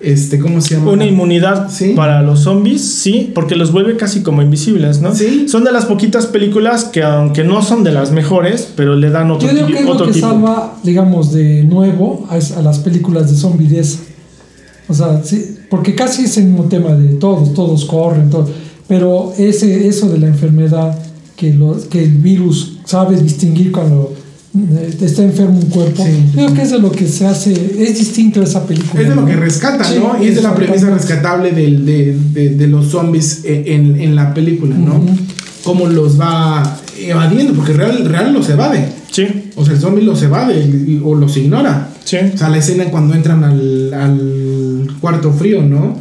este, ¿cómo se llama? una inmunidad Sí. para los zombies, sí, porque los vuelve casi como invisibles, ¿no? Sí. Son de las poquitas películas que aunque no son de las mejores, pero le dan otro, Yo digo ti- que es lo otro que tipo. salva, digamos, de nuevo a, las películas de zombie de esa. O sea, sí, porque casi es el mismo tema de todos, todos corren, todos. Pero ese, eso de la enfermedad, que, los, que el virus sabe distinguir cuando está enfermo un cuerpo, Sí. creo que es de lo que se hace, es distinto a esa película. Es de lo ¿no? que rescata, Sí, ¿no? Y es de la premisa rescatable del- de, de- de los zombies en, en la película, ¿no? Ujú. cómo los va evadiendo, porque real, real los evade. Sí, O sea, el zombie los evade y- o los ignora. sí. O sea, la escena cuando entran al, al cuarto frío, ¿no?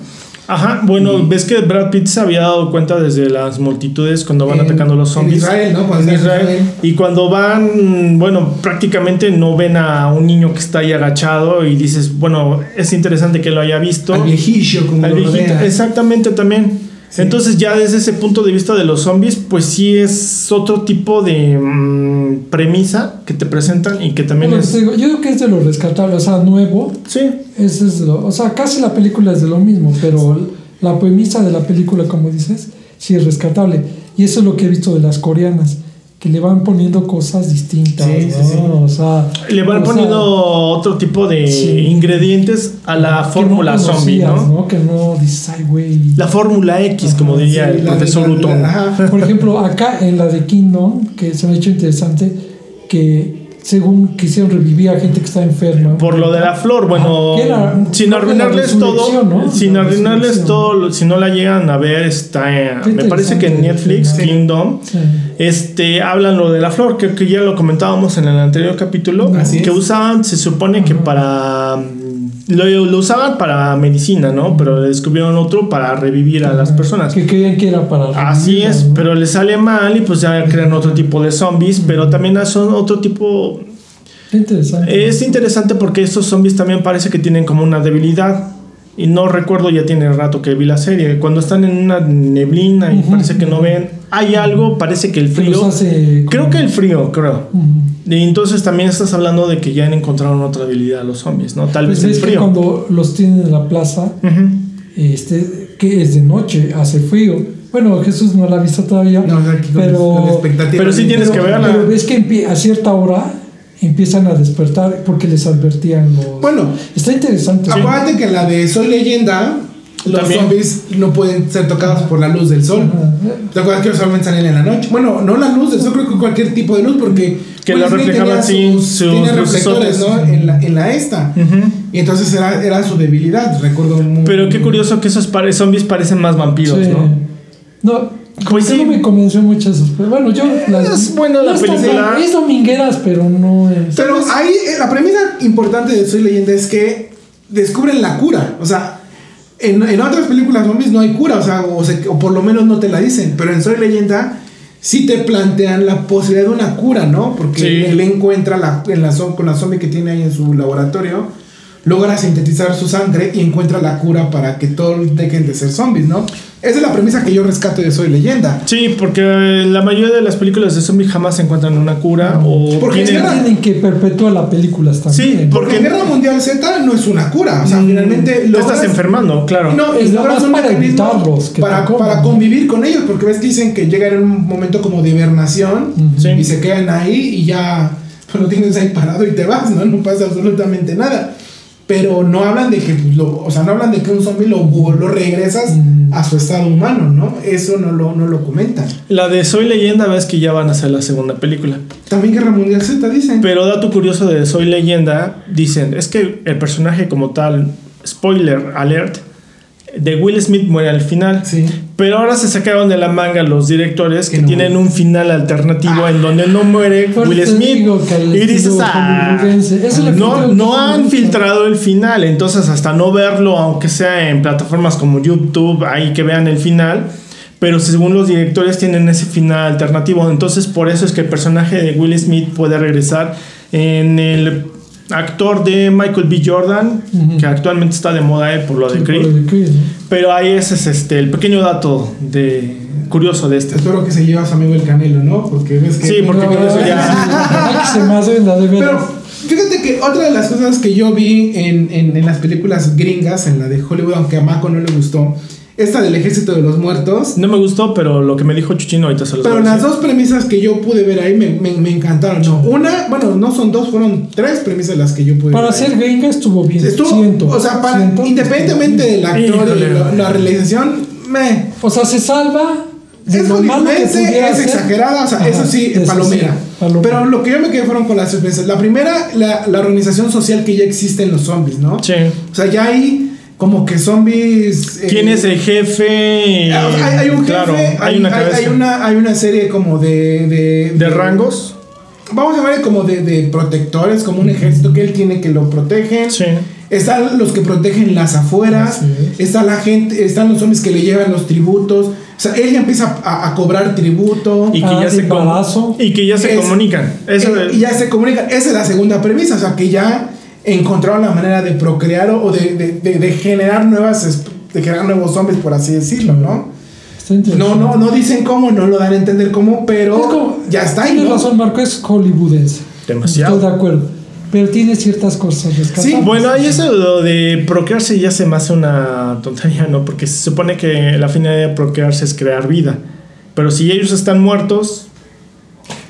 Ajá, bueno, ves que Brad Pitt se había dado cuenta desde las multitudes cuando van En- atacando los en zombies. Israel, ¿no? Cuando En está en Israel. Israel. Y cuando van, bueno, prácticamente no ven a un niño que está ahí agachado y dices, bueno, es interesante que lo haya visto. Al viejillo, como Al lo viejito, exactamente también. Sí. Entonces ya desde ese punto de vista de los zombies, pues sí es otro tipo de mm, premisa que te presentan y que también Bueno, es... digo, yo creo que es de lo rescatable, o sea, nuevo. Sí, Ese es lo, o sea, casi la película es de lo mismo, pero la premisa de la película, como dices, sí es rescatable. Y eso es lo que he visto de las coreanas, que le van poniendo cosas distintas. Sí, sí, ¿no? sí. O sea, le van o sea, poniendo otro tipo de ingredientes a la fórmula no zombie, ¿no? Que no dices, ay, güey. La fórmula X, como diría el profesor Luton. Por ejemplo, acá en la de Kingdom, que se me ha hecho interesante, que según quisieron revivir a gente que está enferma. Por lo de la flor, bueno, Ah, sin creo arruinarles todo, sin La arruinarles todo, si no la llegan a ver, está, eh, me parece que en. Netflix, Sí. Kingdom, Sí. este, hablan lo de la flor, que, que ya lo comentábamos en el anterior capítulo, Así que es. usaban, se supone que para, lo, lo usaban para medicina, ¿no? Pero descubrieron otro para revivir a las personas. Que creían que era para. Así revivirlas, es, ¿no? pero le sale mal y pues ya crean otro tipo de zombies, pero también son otro tipo interesante. es interesante porque estos zombies también parece que tienen como una debilidad. Y no recuerdo, ya tiene rato que vi la serie. Cuando están en una neblina y parece que no ven, hay algo, parece que el frío. hace Creo que el frío, creo. Y entonces también estás hablando de que ya encontraron otra debilidad a los zombies, ¿no? Tal Pues vez el ves que frío. cuando los tienen en la plaza, este, que es de noche, hace frío. Bueno, Jesús no la ha visto todavía. No, aquí con pero, la expectativa. pero sí tienes pero, que verla. pero ves que a cierta hora empiezan a despertar porque les advertían los. Bueno, está interesante. acuérdate que en la de Soy Leyenda, los También. zombies no pueden ser tocados por la luz del sol. ¿Te acuerdas que solamente salen en la noche? Bueno, no la luz del sol, creo que cualquier tipo de luz, porque. Que Will la Smith reflejaba así, sus tiene reflectores, ¿no? En la, en la esta. Ujú. Y entonces era, era su debilidad, recuerdo muy. Pero qué curioso que esos pare- zombies parecen más vampiros, Sí. ¿no? No, Pues pues sí. no me convenció mucho eso. Pero bueno, yo. Es buena la película. Es domingueras, pero no es. Pero ahí eh, la premisa importante de Soy Leyenda es que descubren la cura. O sea, en, en otras películas zombies no hay cura, o sea, o, se- o por lo menos no te la dicen. Pero en Soy Leyenda sí te plantean la posibilidad de una cura, ¿no? Porque Sí. él encuentra la, en la, con la zombie que tiene ahí en su laboratorio, logra sintetizar su sangre y encuentra la cura para que todos dejen de ser zombies, ¿no? Esa es la premisa que yo rescato de Soy Leyenda. Sí, porque la mayoría de las películas de zombies jamás encuentran una cura o Porque tienen- Tienen que perpetuar las películas también. Sí, Porque en Guerra Mundial Z no es una cura, o sea, Mm, finalmente te logras- estás enfermando, claro. No, Es logras más un para evitarlos, que para, para convivir con ellos, porque ves que dicen que llegan en un momento como de hibernación Ujú. Sí. y se quedan ahí y ya lo tienes ahí parado y te vas, ¿no? No pasa absolutamente nada. Pero no hablan de que, lo, o sea, no hablan de que un zombie lo, lo regresas Mm. a su estado humano, ¿no? Eso no lo, no lo comentan. La de Soy Leyenda ves que ya van a hacer la segunda película. También Guerra Mundial Z dicen. Pero dato curioso de Soy Leyenda, dicen, es que el personaje como tal, spoiler alert, de Will Smith muere al final. Sí. Pero ahora se sacaron de la manga los directores que, Que no. tienen un final alternativo Ah. en donde no muere Will Smith. Y dices, ah, no, no han filtrado el final. Entonces, hasta no verlo, aunque sea en plataformas como YouTube, ahí que vean el final. Pero según los directores tienen ese final alternativo. Entonces, por eso es que el personaje de Will Smith puede regresar en el actor de Michael B. Jordan, que actualmente está de moda eh, por lo de Creed. por lo de Creed, ¿no? Pero ahí ese es este, el pequeño dato de curioso de este. Espero que se lleve a su amigo el Canelo, ¿no? Porque ves que... Sí, porque con eso ya. se me hace la de veras. Pero fíjate que otra de las cosas que yo vi en, en, en las películas gringas, en la de Hollywood, aunque a Mako no le gustó, esta del Ejército de los Muertos. No me gustó, pero lo que me dijo Chuchino ahorita se los Pero las dos premisas que yo pude ver ahí me, me, me encantaron. ¿no? Una, bueno, no son dos, fueron tres premisas las que yo pude Para ver. ahí. ser gringa estuvo bien. Estuvo, siento, o sea, para- siento independientemente estuvo del bien. actor y la, la realización, me. O sea, se salva. Es es exagerada, o sea, Ajá, eso sí, eso palomera. sí, palomera. Pero lo que yo me quedé fueron con las sorpresas. La primera, la, la organización social que ya existe en los zombies, ¿no? Sí. O sea, ya hay como que zombies. eh, ¿Quién es el jefe? Ah, Hay, hay un jefe, Claro, hay, hay una hay- cabeza. hay una, hay una serie como de. ¿De, ¿De rangos? Vamos a llamarle como de, de protectores, como un ejército que él tiene que lo protegen. Sí. Están los que protegen las afueras. Es. Está la gente, están los zombies que le llevan los tributos. O sea, ella empieza a, a cobrar tributo. Y que, Ah, ya se y que ya se Es- comunican. Eso Eh, y ya se comunican. Esa es la segunda premisa. O sea, que ya encontraron la manera de procrear o de, de- de- de generar nuevas de generar nuevos zombies, por así decirlo, ¿no? No, no, no dicen cómo, no lo dan a entender cómo, pero Es como- ya está ahí, Tienes ¿no? razón, Marco, es hollywoodense. Demasiado. Estoy de acuerdo. Pero tiene ciertas cosas rescatables. Sí, Bueno, ahí eso lo de procrearse ya se me hace una tontería, ¿no? Porque se supone que la finalidad de procrearse es crear vida. Pero si ellos están muertos,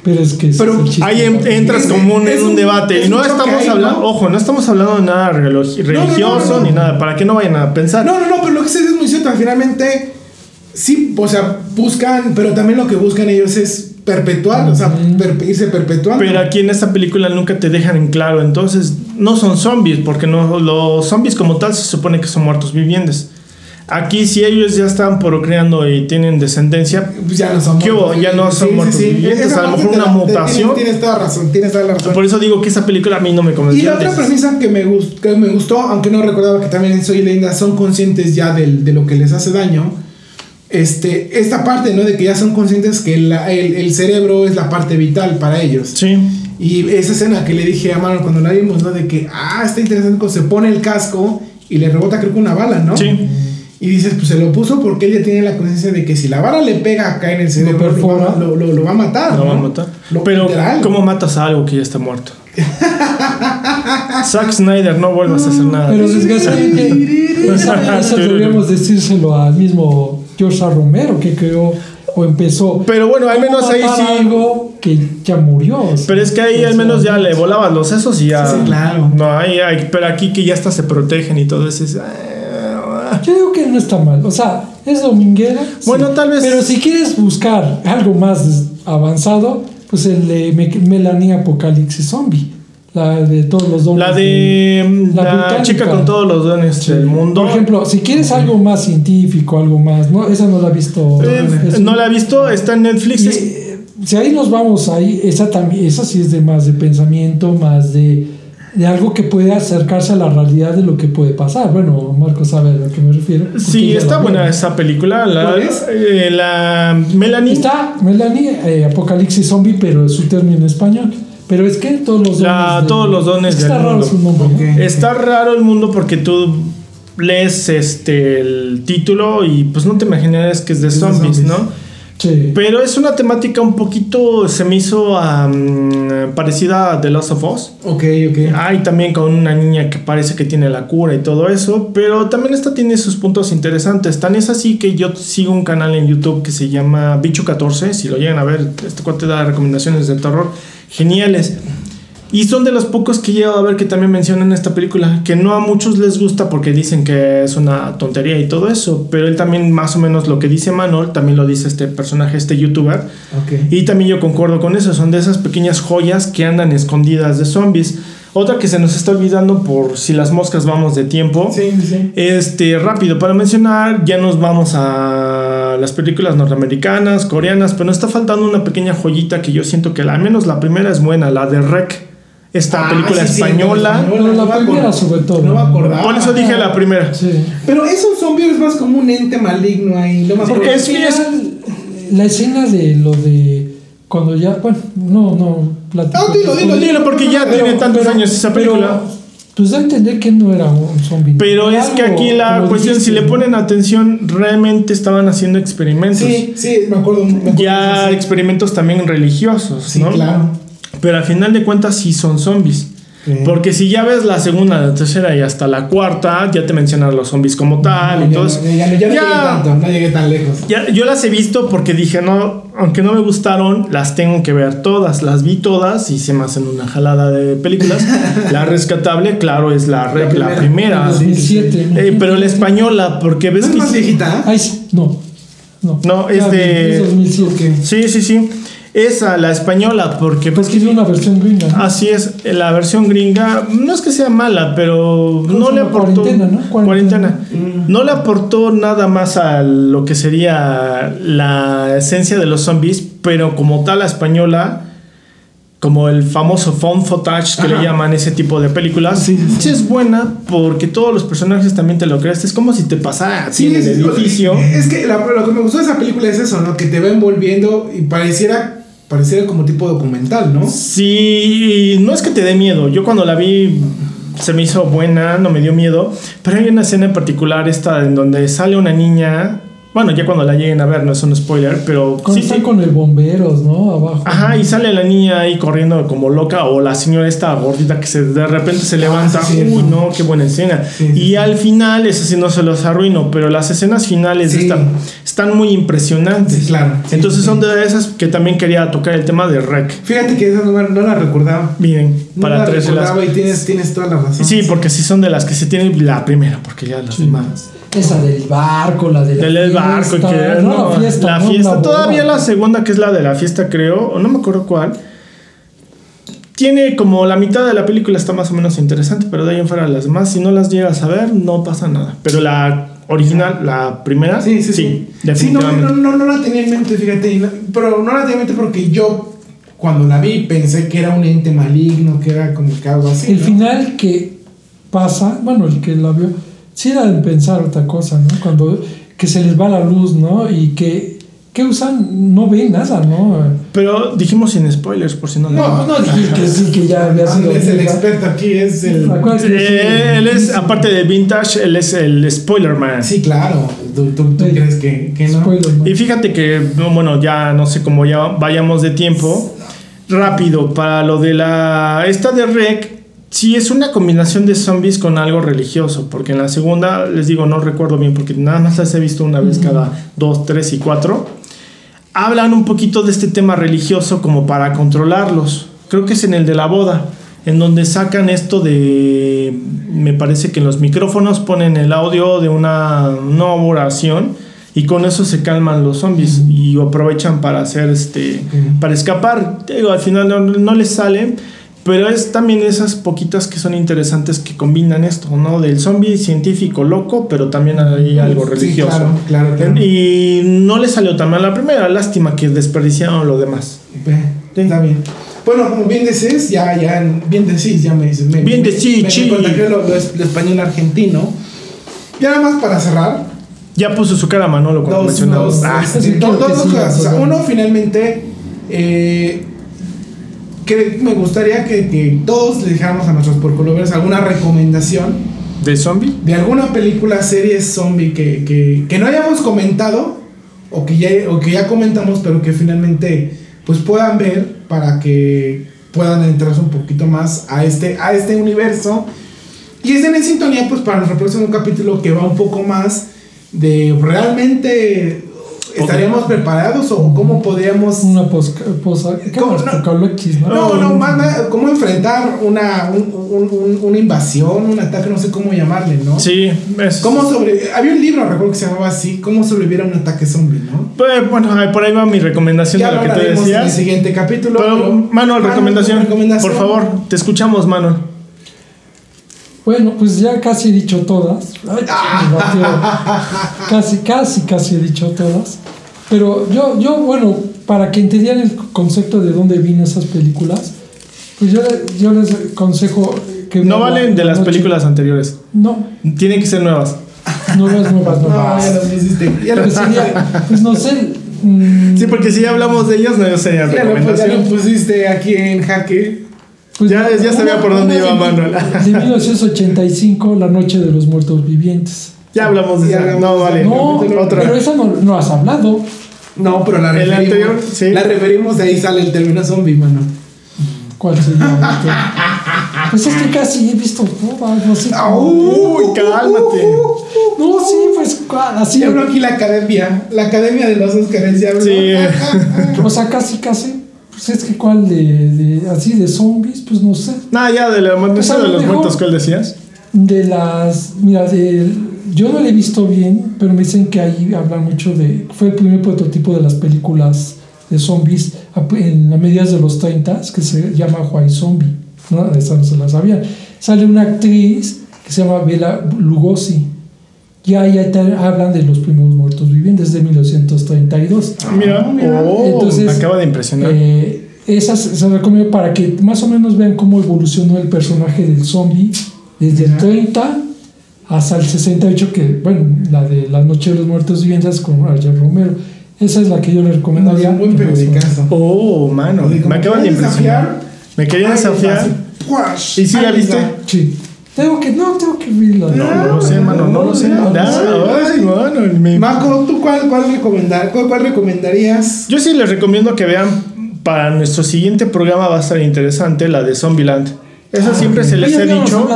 Pero es que Pero es ahí entras como un- es en un, un- debate. es Y no estamos hablando, ¿no? ojo, no estamos hablando de nada reloj- no, no, religioso no. ni nada, para que no vayan a pensar. No, no, no, pero lo que se es muy cierto. Finalmente, sí, o sea, buscan, pero también lo que buscan ellos es perpetuar, o sea, irse perpetuando. Pero aquí en esta película nunca te dejan en claro. Entonces, no son zombies, porque no, los zombies como tal se supone que son muertos vivientes. Aquí, si ellos ya están procreando y tienen descendencia, Pues ya no son ¿Qué hubo? Ya no son muertos vivientes, Esa a lo mejor una la- mutación. Tienes, tienes toda razón, tienes toda la razón. por eso digo que esa película a mí no me Y convenció. la otra premisa que me, gust- que me gustó, aunque no recordaba que también Soy Leyenda son conscientes ya del- de lo que les hace daño. Este, esta parte, ¿no? De que ya son conscientes que la- el, el cerebro es la parte vital para ellos. Sí. Y esa escena que le dije a Mano cuando la vimos, ¿no? De que, ah, está interesante, cuando se pone el casco y le rebota creo que una bala, ¿no? Sí. Y dices, pues se lo puso porque ella tiene la conciencia de que si la bala le pega acá en el cerebro, lo, perfora. va, lo- lo- lo va a matar. Lo ¿no? van a matar. Lo- Pero, literal. ¿cómo matas a algo que ya está muerto? Zack Snyder, no vuelvas a hacer nada. Pero desgraciadamente, esa deberíamos decírselo al mismo George R. Romero que creó o empezó. Pero bueno, al ¿Cómo menos ahí matar sí. algo que ya murió. o sea, Pero es que ahí al menos ya le volaban los sesos y ya. Sí, sí, claro. No, ahí, ahí- pero aquí que ya hasta se protegen y todo eso. es- Yo digo que no está mal. O sea, es dominguera. sí. Bueno, tal vez- Pero si quieres buscar algo más avanzado, pues el de Me- Melanie Apocalipsis Zombie. La de todos los dones. La de mm, La chica con todos los dones Sí. del mundo. Por ejemplo, si quieres algo más científico, algo más. No, esa no la he visto. Eh, Es- no la he visto, está en Netflix. Y, eh, si ahí nos vamos ahí, esa también, esa sí es de más de pensamiento, más de, de algo que puede acercarse a la realidad de lo que puede pasar. Bueno, Marco sabe a lo que me refiero. Sí, está buena esa película. La, ¿Cuál es? eh, la Melanie. Está Melanie, eh, Apocalipsis Zombie, pero es su término en español. Pero es que todos los dones. La- todos los dones es que del Está raro mundo. Está raro el mundo porque tú lees este el título y pues no te imaginas que es de Es de zombies, zombies. ¿no? Sí. Pero es una temática un poquito, se me hizo am, parecida a The Last of Us. Ok, ok. Hay también con una niña que parece que tiene la cura y todo eso, pero también esta tiene sus puntos interesantes. Tan es así que yo sigo un canal en YouTube que se llama Bicho14, si lo llegan a ver, este cuate da recomendaciones de terror geniales. Y son de los pocos que llegado a ver que también mencionan esta película, que no a muchos les gusta porque dicen que es una tontería y todo eso, pero él también más o menos lo que dice Manol, también lo dice este personaje, este youtuber, y también yo concuerdo con eso, son de esas pequeñas joyas que andan escondidas de zombies. Otra que se nos está olvidando por si las moscas vamos de tiempo. Sí, sí. Este, rápido, para mencionar, ya nos vamos a las películas norteamericanas, coreanas, pero nos está faltando una pequeña joyita que yo siento que al menos la primera es buena, la de Rec, esta Ah, película sí, española. Pero la No me primera, acuerdo. sobre todo. No me acordaba. Por eso dije la primera. Sí. Pero es un zombie o es más como un ente maligno ahí. No acuerdo. Porque es- final, la escena de lo de cuando ya, bueno, no, no platico. No, dilo, dilo, Dilo porque ya Pero- tiene tantos pero- años esa pero, película. pues da a entender que no era un zombie. Pero es que aquí la cuestión, dijiste, si le ponen atención, realmente estaban haciendo experimentos. Sí, sí, me acuerdo. me acuerdo ya experimentos también religiosos, Sí, ¿no? claro. Pero al final de cuentas sí son zombies. Sí. Porque si ya ves la segunda, la tercera y hasta la cuarta, ya te mencionan los zombies como tal No, y ya todo no, eso. ya, ya no llegué Ya- tanto, no llegué tan lejos. ya- yo las he visto porque dije, no, aunque no me gustaron, las tengo que ver todas. Las vi todas y se me hacen una jalada de películas. la rescatable, claro, es la, la primera. primera. 2007. Eh, pero la española, porque ¿No ves es que... más viejita? Ay, no. No, No, es Ya de- es 2007. Sí, sí, sí. Esa, la española, porque Pues que es una versión gringa. ¿no? Así es, la versión gringa no es que sea mala, pero ¿Cómo no le aportó Cuarentena, ¿no? cuarentena. Cuarentena. No le aportó nada más a lo que sería la esencia de los zombies, pero como tal la española, como el famoso phone footage que Ajá. le llaman ese tipo de películas, Sí, sí, sí. es buena porque todos los personajes también te lo crees. Es como si te pasara a ti Sí, en el es, edificio. es que la- lo que me gustó de esa película es eso, ¿no? Que te va envolviendo y pareciera, pareciera como tipo documental, ¿no? Sí, no es que te dé miedo. Yo cuando la vi se me hizo buena, no me dio miedo. Pero hay una escena en particular esta en donde sale una niña. Bueno, ya cuando la lleguen a ver, no es un spoiler, pero Cuando sí, sí. con el bomberos, ¿no? Abajo. Ajá, y sale la niña ahí corriendo como loca o la señora esta gordita que se, de repente se levanta. sí, Uy, no, qué buena escena. Y al final, eso sí no se los arruino, pero las escenas finales de esta están muy impresionantes. Sí, claro. Sí, Entonces sí, son de esas que también quería tocar el tema de Rec. Fíjate que esa no, no la recordaba. Miren, No para la tres de las recordaba y tienes, tienes toda la razón. Sí, porque sí son de las que se tienen la primera, porque ya las Sí. demás. Esa del barco, la de la Del del barco, fiesta, que no, no, la fiesta. la fiesta. Todavía la segunda, que es la de la fiesta, creo, o no me acuerdo cuál. Tiene como la mitad de la película está más o menos interesante, pero de ahí en fuera las demás, si no las llegas a ver, no pasa nada. Pero la original, la primera, Sí, sí, sí. Sí, no, no, no, no la tenía en mente, fíjate. no- pero no la tenía en mente porque yo, cuando la vi, pensé que era un ente maligno, que era como que algo así. El ¿no? final que pasa, bueno, el que la vio, sí era de pensar otra cosa, ¿no? Cuando que se les va la luz, ¿no? Y que, que usan, no ven nada, ¿no? Pero dijimos sin spoilers, por si no No, No dije que sí, que ya había Ah, sido. es el experto aquí, es el. Eh, él es, aparte de Vintage, él es el spoiler man. Sí, claro. ¿Tú, tú, tú Sí. crees que, que no? Spoiler. Y fíjate que, no, bueno, ya no sé cómo ya vayamos de tiempo. Rápido, para lo de la. Esta de Rec, sí es una combinación de zombies con algo religioso. Porque en la segunda, les digo, no recuerdo bien, porque nada más las he visto una vez cada dos, tres y cuatro. Hablan un poquito de este tema religioso como para controlarlos. Creo que es en el de la boda, en donde sacan esto de. Me parece que en los micrófonos ponen el audio de una, una oración y con eso se calman los zombies y aprovechan para hacer este. Para escapar. Digo, al final no, no les sale. Pero es también esas poquitas que son interesantes que combinan esto, ¿no? Del zombie científico loco, pero también hay algo Sí, religioso. claro, claro, claro. Y no le salió tan mal la primera, lástima que desperdiciaron lo demás. Ve, Está bien. Bueno, como bien decís, ya, ya, bien decís, ya me dices. Me, Bien decís, sí. Me lo, lo, es- lo español argentino. Y nada más para cerrar, Ya puso su cara Manolo cuando dos, mencionamos. dos, Ah, sí, dos- dos sí, cosas. O sea, Manolo. uno, finalmente, eh, que me gustaría que, que todos le dijéramos a nuestros porcolovers alguna recomendación ¿De zombie? de alguna película, serie zombie que, que, que no hayamos comentado o que, ya, o que ya comentamos, pero que finalmente pues puedan ver para que puedan entrarse un poquito más a este, a este universo. Y estén en sintonía pues para nuestro próximo capítulo que va un poco más de realmente estaríamos preparados o cómo podríamos... Una pos, pos, ¿qué ¿Cómo? No. ¿no? No, no, más, más, cómo enfrentar una, un- un- un- una invasión, un ataque, no sé cómo llamarle, ¿no? Sí, es. ¿Cómo sobre... Había un libro, recuerdo que se llamaba así, cómo sobrevivir a un ataque zombie, ¿no? Pues, bueno, por ahí va mi recomendación de lo que tú hablaremos en el decías. siguiente capítulo. Pero, pero- Manuel, Manu, recomendación, recomendación. Por favor, te escuchamos, Manuel. Bueno, pues ya casi he dicho todas. Ay, batió. casi, casi, casi he dicho todas. Pero yo, yo, bueno, para que entendieran el concepto de dónde vino esas películas, pues yo, yo les aconsejo que... No valen de las noche- películas anteriores. No, Tienen que ser nuevas. nuevas, nuevas, No, nuevas. ya lo pusiste. Ya lo Pues sería, pues no sé. mm, Sí, porque si ya hablamos de ellos, no sería Ya lo, pues, ya lo recomendación. pusiste aquí en jaque. Pues Ya- ya sabía por dónde iba Manuel. De 1985, La Noche de los Muertos Vivientes. Ya hablamos de Ya esa. No, vale. No, Otra. pero esa no, no has hablado. No, pero la El referimos. anterior, sí. La referimos, de ahí sale el término zombie, mano. ¿Cuál sería? pues es que casi he visto todas, no sé. Uy, cálmate. No, sí, pues ¿cuál? así. Ya hablo aquí la academia. La academia de los Oscars, ya hablo. Sí. O sea, casi, casi. Pues es que cuál de, de así de zombies, pues no sé. Nada, ya de, la, Pues de lo los muertos, ¿cuál decías? De las. Mira, de, yo no la he visto bien, pero me dicen que ahí hablan mucho de. Fue el primer prototipo de las películas de zombies en a mediados de los 30 que se llama White Zombie. ¿no? Esa no se la sabían. Sale una actriz que se llama Bela Lugosi. Ya, ya te hablan de los primeros muertos vivientes de 1932. Mira, mira. oh, Entonces, me acaba de impresionar. Eh, esas se recomienda para que más o menos vean cómo evolucionó el personaje del zombie desde el Ajá. 30 hasta el 68, que bueno, la de La Noche de los Muertos Vivientes con Roger Romero. Esa es la que yo le Es recomendaría. un buen periodicazo. oh, mano, me acaban de impresionar. Me quería desafiar. ¿Y si la viste? Sí. Tengo que, no, tengo que verla. No, no lo sé, mano, no lo sé. No, no Ah, sé. ay, mano, me- Marco, ¿tú cuál, cuál, recomendar, cuál, cuál recomendarías? Yo sí les recomiendo que vean para nuestro siguiente programa va a estar interesante la de Zombieland. Esa siempre se les he dicho.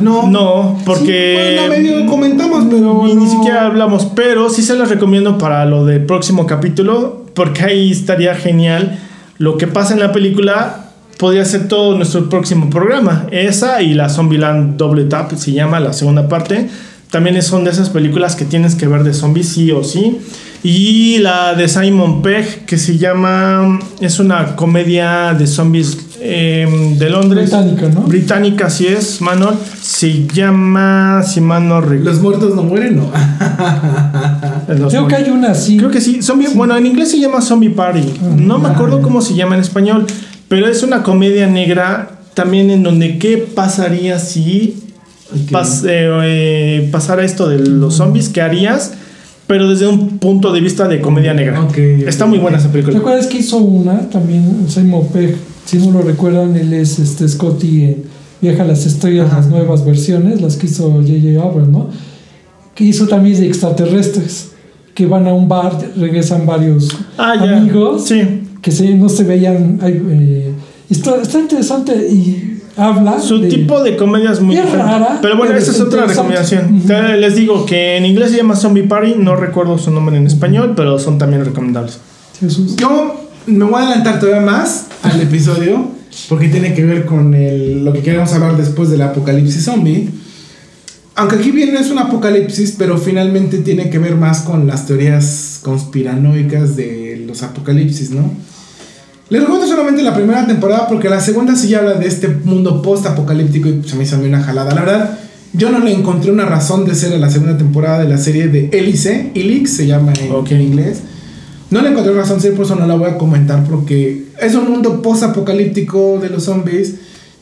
¿no? No. Porque Sí, bueno, medio comentamos, pero ni, ni no. siquiera hablamos, pero sí se las recomiendo para lo del próximo capítulo, porque ahí estaría genial. Lo que pasa en la película podría ser todo nuestro próximo programa. Esa y la Zombieland Double Tap se llama la segunda parte. También son de esas películas que tienes que ver de zombies sí o sí. Y la de Simon Pegg, que se llama. Es una comedia de zombies eh, de Londres. Británica, ¿no? Británica, así es, Manuel. Se llama. Si mal no. Los muertos no mueren, no. Creo que hay una así. Creo que sí. Zombie, Bueno, en inglés se llama Zombie Party. No me acuerdo cómo se llama en español. Pero es una comedia negra también en donde qué pasaría si pas- eh, eh, pasara esto de los zombies. ¿Qué harías? Pero desde un punto de vista de comedia negra. Ok, Está muy buena esa ¿Te película. acuerdas que hizo una también Simon Pegg? Si no lo recuerdan, él es este Scotty en Viaja a las Estrellas, Ajá. las nuevas versiones, las que hizo J.J. Abrams, ¿no? Que hizo también de extraterrestres, que van a un bar, regresan varios Ah, ya. amigos Sí. Que se, no se veían. eh, está, está interesante y habla. Su de- tipo de comedia es muy Es diferente. rara, Pero bueno, esa es otra recomendación. Ujú. Te- Les digo que en inglés se llama Zombie Party. No recuerdo su nombre en español, pero son también recomendables. Jesús. Yo me voy a adelantar todavía más al episodio porque tiene que ver con el- lo que queremos hablar después del apocalipsis zombie. Aunque aquí bien no es un apocalipsis, pero finalmente tiene que ver más con las teorías conspiranoicas de los apocalipsis, ¿no? Les recomiendo solamente la primera temporada porque la segunda sí ya habla de este mundo post-apocalíptico y se me hizo a mí una jalada. La verdad, yo no le encontré una razón de ser a la segunda temporada de la serie de Hélice, Helix se llama en, Ok. en inglés. No le encontré razón de ser, por eso no la voy a comentar porque es un mundo post-apocalíptico de los zombies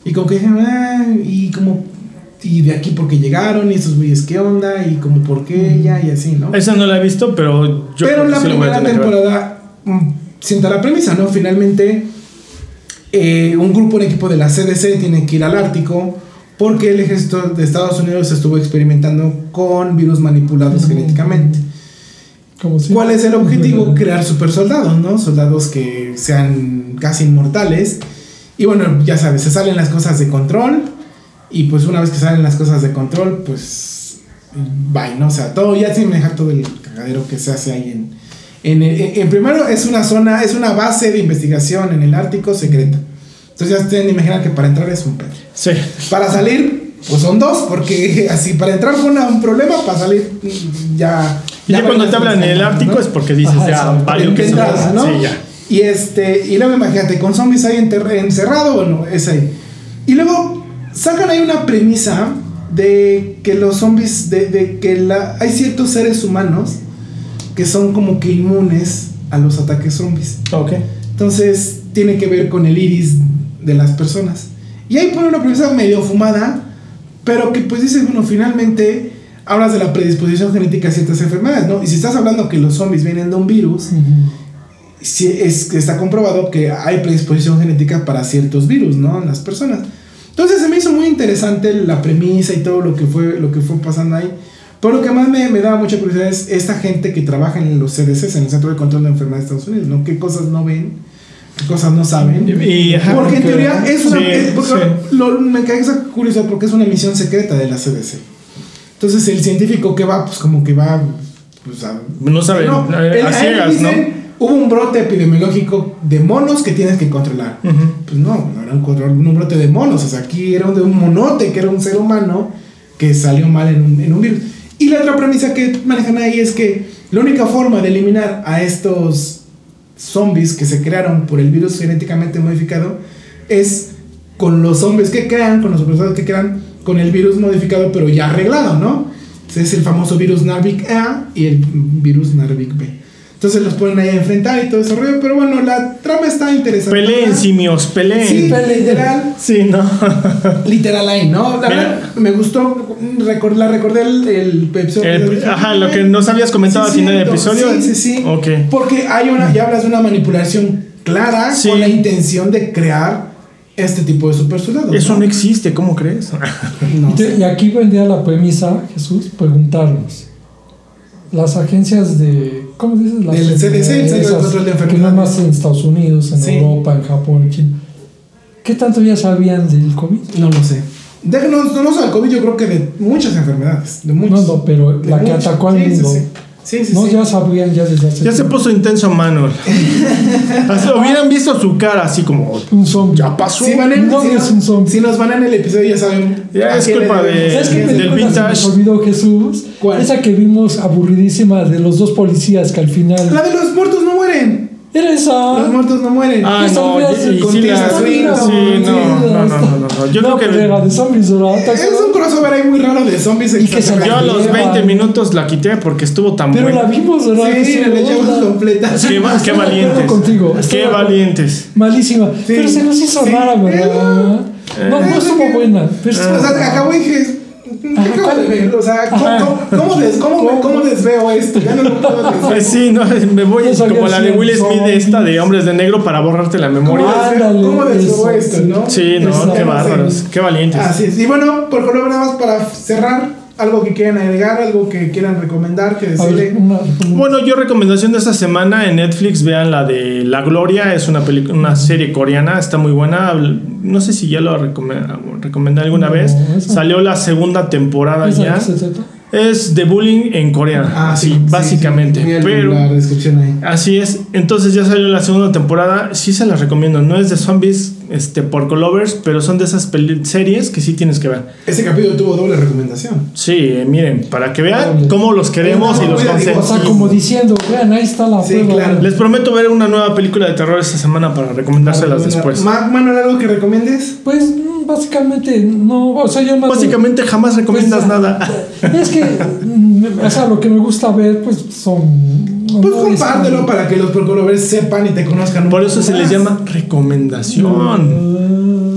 y como que dije, "Ah", y como y de aquí porque llegaron y esos güeyes qué onda y como por qué ella y así, ¿no? Esa no la he visto, pero yo Pero creo que la sí primera temporada mm, sienta la premisa, ¿no? Finalmente, eh, un grupo, un equipo de la CDC tiene que ir al Ártico porque el ejército de Estados Unidos estuvo experimentando con virus manipulados genéticamente. Si- ¿Cuál es el objetivo? Crear super soldados, ¿no? Soldados que sean casi inmortales. Y bueno, ya sabes, se salen las cosas de control. Y pues una vez que salen las cosas de control, pues. Bye, ¿no? O sea, todo ya sin dejar todo el cagadero que se hace ahí en. En, en- en primero es una zona, es una base de investigación en el Ártico secreta. Entonces ya ustedes imaginan que para entrar es un pedo. Sí. Para salir, pues son dos, porque así para entrar fue una- un problema, para salir ya. Y ya ya cuando te hablan en el Ártico ¿no? es porque dices, Ajá, ya, valió que entrada, ¿no? Sí, ya. Y este, y luego imagínate, con zombies ahí encerrado, bueno, es ahí. Y luego sacan ahí una premisa de que los zombies, de, de que la, hay ciertos seres humanos que son como que inmunes a los ataques zombies. Ok. Entonces tiene que ver con el iris de las personas. Y ahí pone una premisa medio fumada, pero que pues dice, bueno, finalmente hablas de la predisposición genética a ciertas enfermedades, ¿no? Y si estás hablando que los zombies vienen de un virus, Ujú. sí es que está comprobado que hay predisposición genética para ciertos virus, ¿no? En las personas. Entonces se me hizo muy interesante la premisa y todo lo que fue, lo que fue pasando ahí. Pero lo que más me, me daba mucha curiosidad es esta gente que trabaja en los CDCs, en el Centro de Control de Enfermedades de Estados Unidos, ¿no? ¿Qué cosas no ven? ¿Qué cosas no saben? Y- ajá, porque en teoría es una... sí, es- porque sí. lo- me cae esa curiosidad porque es una misión secreta de la CDC. Entonces el científico que va, pues como que va... Pues, a, No saben, no, eh, el- a ahí ciegas, ¿no? dicen, Hubo un brote epidemiológico de monos que tienes que controlar. Ujú. Pues no, no era un, control- un brote de monos. O sea, aquí era de un monote que era un ser humano que salió mal en un, en un virus. Y la otra premisa que manejan ahí es que la única forma de eliminar a estos zombies que se crearon por el virus genéticamente modificado es con los zombies que crean, con los supersoldados que crean, con el virus modificado pero ya arreglado, ¿no? Es el famoso virus Narvik A y el virus Narvik B. Entonces los ponen ahí a enfrentar y todo ese rollo. Pero bueno, la trama está interesante. Peleen, simios, peleen. Sí, Peleen. literal. Sí, ¿no? Literal ahí, ¿no? La Mira. verdad, me gustó. record- la recordé el, el episodio. El- ajá, lo que nos habías comentado al final del episodio. Sí, sí, sí. Ok. Porque hay una, ya hablas de una manipulación clara Sí. con la intención de crear este tipo de super soldados. Eso no existe, ¿cómo crees? No Y, te- y aquí vendría la premisa, Jesús, preguntarnos. Las agencias de. ¿Cómo dices? Las Del CDC, el Centro de Control de Que no Enfermedades. más en Estados Unidos, en Sí. Europa, en Japón, en China. ¿Qué tanto ya sabían del COVID? No lo sé. De- no, no, no solo del COVID, yo creo que de muchas enfermedades. De muchas. No, no, pero la que atacó al Sí, sí, mundo. Sí, sí, sí. no, sí. ya sabían ya desde hace Ya se tiempo. puso intenso Manuel. Hubieran visto su cara así como. un zombie. Ya pasó. Si, van en- No, si es nos- un zombie. si nos van en el episodio, ya saben. Ya es culpa debemos. de- ¿Sabes qué del película se vintage. nos olvidó Jesús? ¿Cuál? Esa que vimos aburridísima de los dos policías que al final. La de los muertos no. Era. Los muertos no mueren. Ah, no, y, con sí, no, no, no, no, no, no. Yo no, creo pero era que de zombies, ¿verdad? ¿Te Es un crossover ahí muy raro de zombies. Y que salió yo a los Lleva. 20 minutos la quité porque estuvo tan Pero la buena. vimos, ¿verdad? Sí, Que la echamos buena. completa. Qué, valientes. contigo, Qué valientes. Malísima. Pero se nos hizo sí. rara, ¿verdad? Eh. No, no estuvo buena. Pero O sea, acabo y dije. ¿Qué Ajá, acabo de ver? O sea, ¿cómo, cómo, cómo des- cómo desveo esto? Ya no lo puedo desver. Pues sí, no, me voy No como la de Will Smith zombies. esta de Hombres de Negro para borrarte la memoria. ¿Cómo desveo- Ándale, ¿Cómo desveo eso, esto, sí. no? Sí, no, qué bárbaros, qué valientes. Así es. Y bueno, por color nada más para cerrar, algo que quieran agregar, algo que quieran recomendar, que decirle. Bueno, yo recomendación de esta semana en Netflix, vean la de La Gloria, es una película, una serie coreana, está muy buena. No sé si ya lo recome- recomendé alguna No, vez. esa- Salió la segunda temporada ¿esa ya. Es de bullying en Corea. Ah, sí, sí, básicamente. sí, pero la descripción ahí. así es. Entonces ya salió la segunda temporada. Sí se las recomiendo. No es de zombies este, por colovers, pero son de esas peli- series que sí tienes que ver. Ese capítulo tuvo doble recomendación. Sí, eh, miren, para que vean cómo los queremos y los O sea, como diciendo, vean, ahí está la Sí, prueba. claro. Les prometo ver una nueva película de terror esta semana para recomendárselas después. Ma- Manuel, ¿algo que recomiendes? Pues mm, básicamente, no, o sea, yo no. Básicamente jamás recomiendas Pues, nada. Es que, mm, o sea, lo que me gusta ver, pues son. Pues no es- compártelo para que los procolovers sepan y te conozcan un Por eso se les más. llama recomendación. Ah,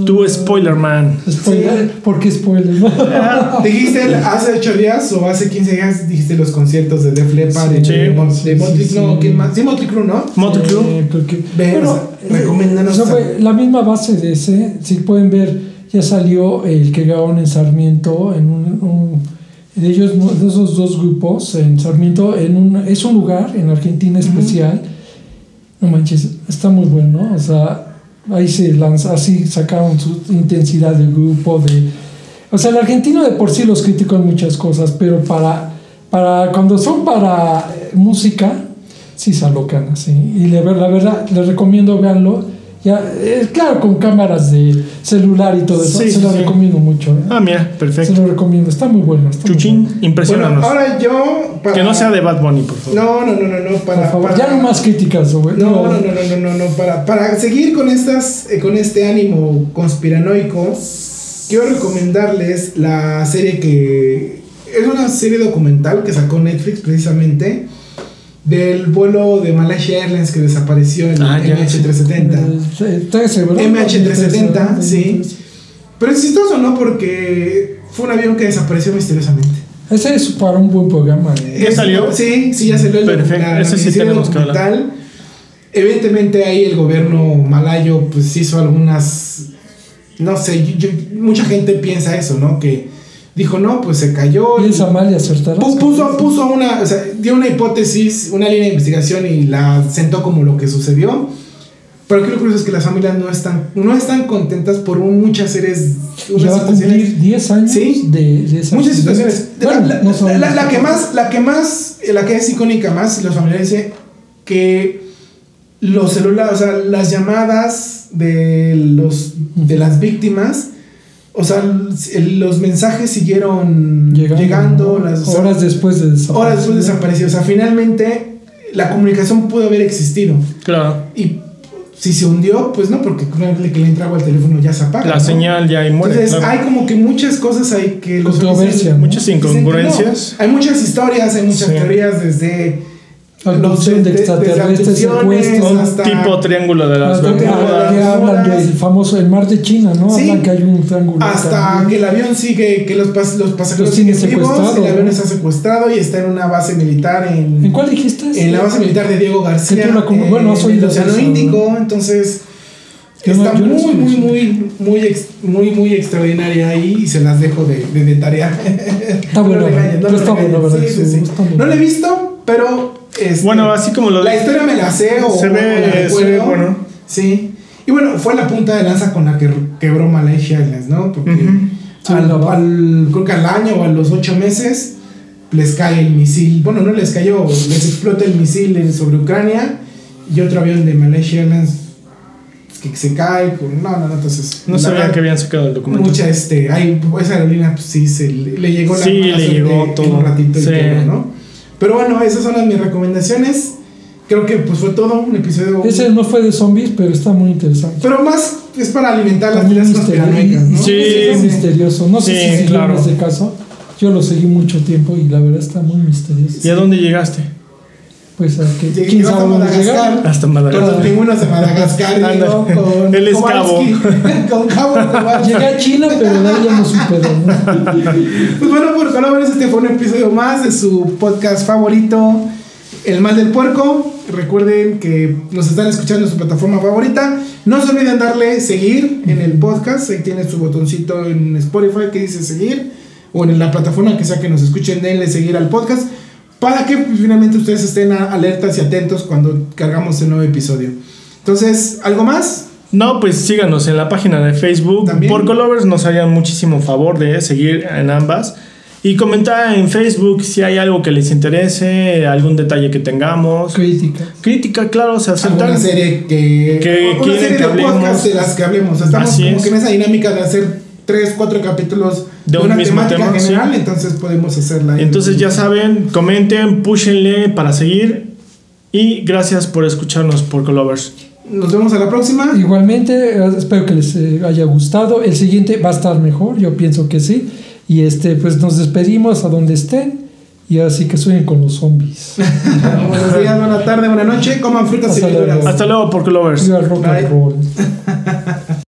Tu spoiler man. Spoiler, ¿Por qué spoiler? Dijiste el- hace 8 días o hace 15 días dijiste los conciertos de Def Leppard y Sí. de, Mon- Sí, de Motley sí, no, sí. ¿quién más? Sí, Motley Crue, ¿no? Motley Crue. Eh, creo que- Ve, bueno, o sea, recomiéndanos o sea, también. fue la misma base de ese. Si pueden ver, ya salió el que grabaron en Sarmiento, en un, un- de ellos, de esos dos grupos, en Sarmiento, en un, es un lugar en Argentina especial. No manches, está muy bueno, o sea, ahí se lanza, así sacaron su intensidad del grupo, de... O sea, el argentino de por sí los critico en muchas cosas, pero para, para cuando son para eh, música, sí se alocan así. Y la, la verdad, les recomiendo veanlo. Ya, eh, claro, con cámaras de celular y todo eso, Sí, se lo sí. recomiendo mucho. ¿eh? Ah, mira, Se perfecto. lo recomiendo, está muy bueno. Está muy Chuchín, bueno. impresionanos. Bueno, ahora yo. para- que no sea de Bad Bunny, por favor. No, no, no, no, no. Para, Por favor, para- ya no más críticas, güey. No, no, no, no, no, no, no. Para, para seguir con estas, eh, con este ánimo conspiranoico, quiero recomendarles la serie que es una serie documental que sacó Netflix precisamente del vuelo de Malaysia Airlines que desapareció en Ah, ya, MH370. Eh, 13, ¿verdad? MH370, 13, sí. Pero es chistoso, ¿no? Porque fue un avión que desapareció misteriosamente. Ese es para un buen programa. ¿eh? ¿Ya salió? Sí, sí, ya salió el Perfecto, documental, ese sí tenemos que hablar. Evidentemente ahí el gobierno malayo pues hizo algunas, no sé, yo- yo- mucha gente piensa eso, ¿no? Que dijo, no, pues se cayó. Piensa mal y acertarás. Pu- Puso, puso una, o sea, dio una hipótesis, una línea de investigación y la sentó como lo que sucedió. Pero aquí lo curioso es que las familias no están, no están contentas por muchas series, Ya va a situaciones cumplir 10 años Sí. de, de esas Muchas situaciones. Bueno, la, la- no son- la- la que más, la que más, la que es icónica más, los familiares dicen que los celulares, o sea, las llamadas de los de las víctimas, o sea, el- los mensajes siguieron llegando, ¿no? las o sea, horas después de desaparecer. horas después desapareció. O sea, finalmente la comunicación pudo haber existido. Claro. Y si se hundió, pues no, porque una vez que le entra agua al teléfono ya se apaga. La ¿no? señal ya ahí muere. Entonces claro. hay como que muchas cosas ahí que los Controversia, ¿no? Muchas no. incongruencias. Hay muchas historias, hay muchas Sí. teorías desde Abducción de extraterrestres, abducciones secuestros. Un hasta- tipo triángulo de las que- Bermudas. que hablan del famoso el mar de China, ¿no? Sí. Hablan que hay un triángulo. hasta también. que el avión sigue, que los, pas- los pasajeros Los siguen vivos, secuestrados, el avión ¿no? está secuestrado y está en una base militar en, ¿En cuál dijiste? en la base militar de Diego García, la como- bueno, has en el oído Océano eso, ¿no? Índico, entonces no- está no muy, sé muy, muy, muy, ex- muy, muy extraordinaria ahí y se las dejo de, de, de tarea. Está No bueno, no pero está bueno. ¿verdad? Sí, sí, sí. Está bueno. No lo he visto, pero este, Bueno, así como lo la historia me la sé o Se o ve- la se ve bueno. Sí. Y bueno, fue la punta de lanza con la que quebró Malaysia Airlines, ¿no? Porque. Sí, al, al- creo que al año o a los ocho meses les cae el misil. Bueno, no les cayó, les explota el misil sobre Ucrania y otro avión de Malaysia Airlines que se cae. No, no, no, entonces. No sabían que habían sacado el documento. Mucha, este, hay, esa aerolínea, pues sí, se, le, le llegó la Sí, le llegó todo. un ratito y Sí. todo, ¿no? Pero bueno, esas son las mis recomendaciones. Creo que pues fue todo un episodio. Ese no fue de zombies, pero está muy interesante. Pero más es para alimentar las teorías conspiranoicas, ¿no? Sí. Es misterioso. No sé Sí, si claro. en este caso. Yo lo seguí mucho tiempo y la verdad está muy misterioso. ¿Y a dónde llegaste? Pues a que Llegué- quién sabe dónde Madagascar. llegar. Hasta Con los Madagascar. pingüinos de Madagascar, llegó con Él es Kowalski, con Cabo. Llegué a China, pero de ahí ya no supe. Pues bueno, por colores, este fue un episodio más de su podcast favorito, El Mal del Puerco. Recuerden que nos están escuchando en su plataforma favorita. No se olviden darle seguir en el podcast. Ahí tiene su botoncito en Spotify que dice seguir. O en la plataforma que sea que nos escuchen, denle seguir al podcast. Para que finalmente ustedes estén alertas y atentos cuando cargamos el nuevo episodio. Entonces, ¿algo más? No, pues síganos en la página de Facebook. También. Por Colovers nos harían muchísimo favor de seguir en ambas. Y comentar en Facebook si hay algo que les interese, algún detalle que tengamos. Crítica. Crítica, claro, se aceptan. alguna serie que, Que una quieren serie que de hablemos. podcasts de las que hablemos estamos Así como es. que en esa dinámica de hacer tres cuatro capítulos de, un una mismo temática tema, general sí. entonces podemos hacerla Entonces ya saben, comenten, púshenle para seguir. Y gracias por escucharnos por Colovers. nos vemos a la próxima Igualmente, eh, espero que les eh, haya gustado. El siguiente va a estar mejor, yo pienso que sí. Y este, pues nos despedimos a donde estén. Y así que sueñen con los zombies. buenos días buena tarde buena noche coman frutas y Hasta luego. verduras Hasta luego por Colovers. Viva el rock Bye. and roll.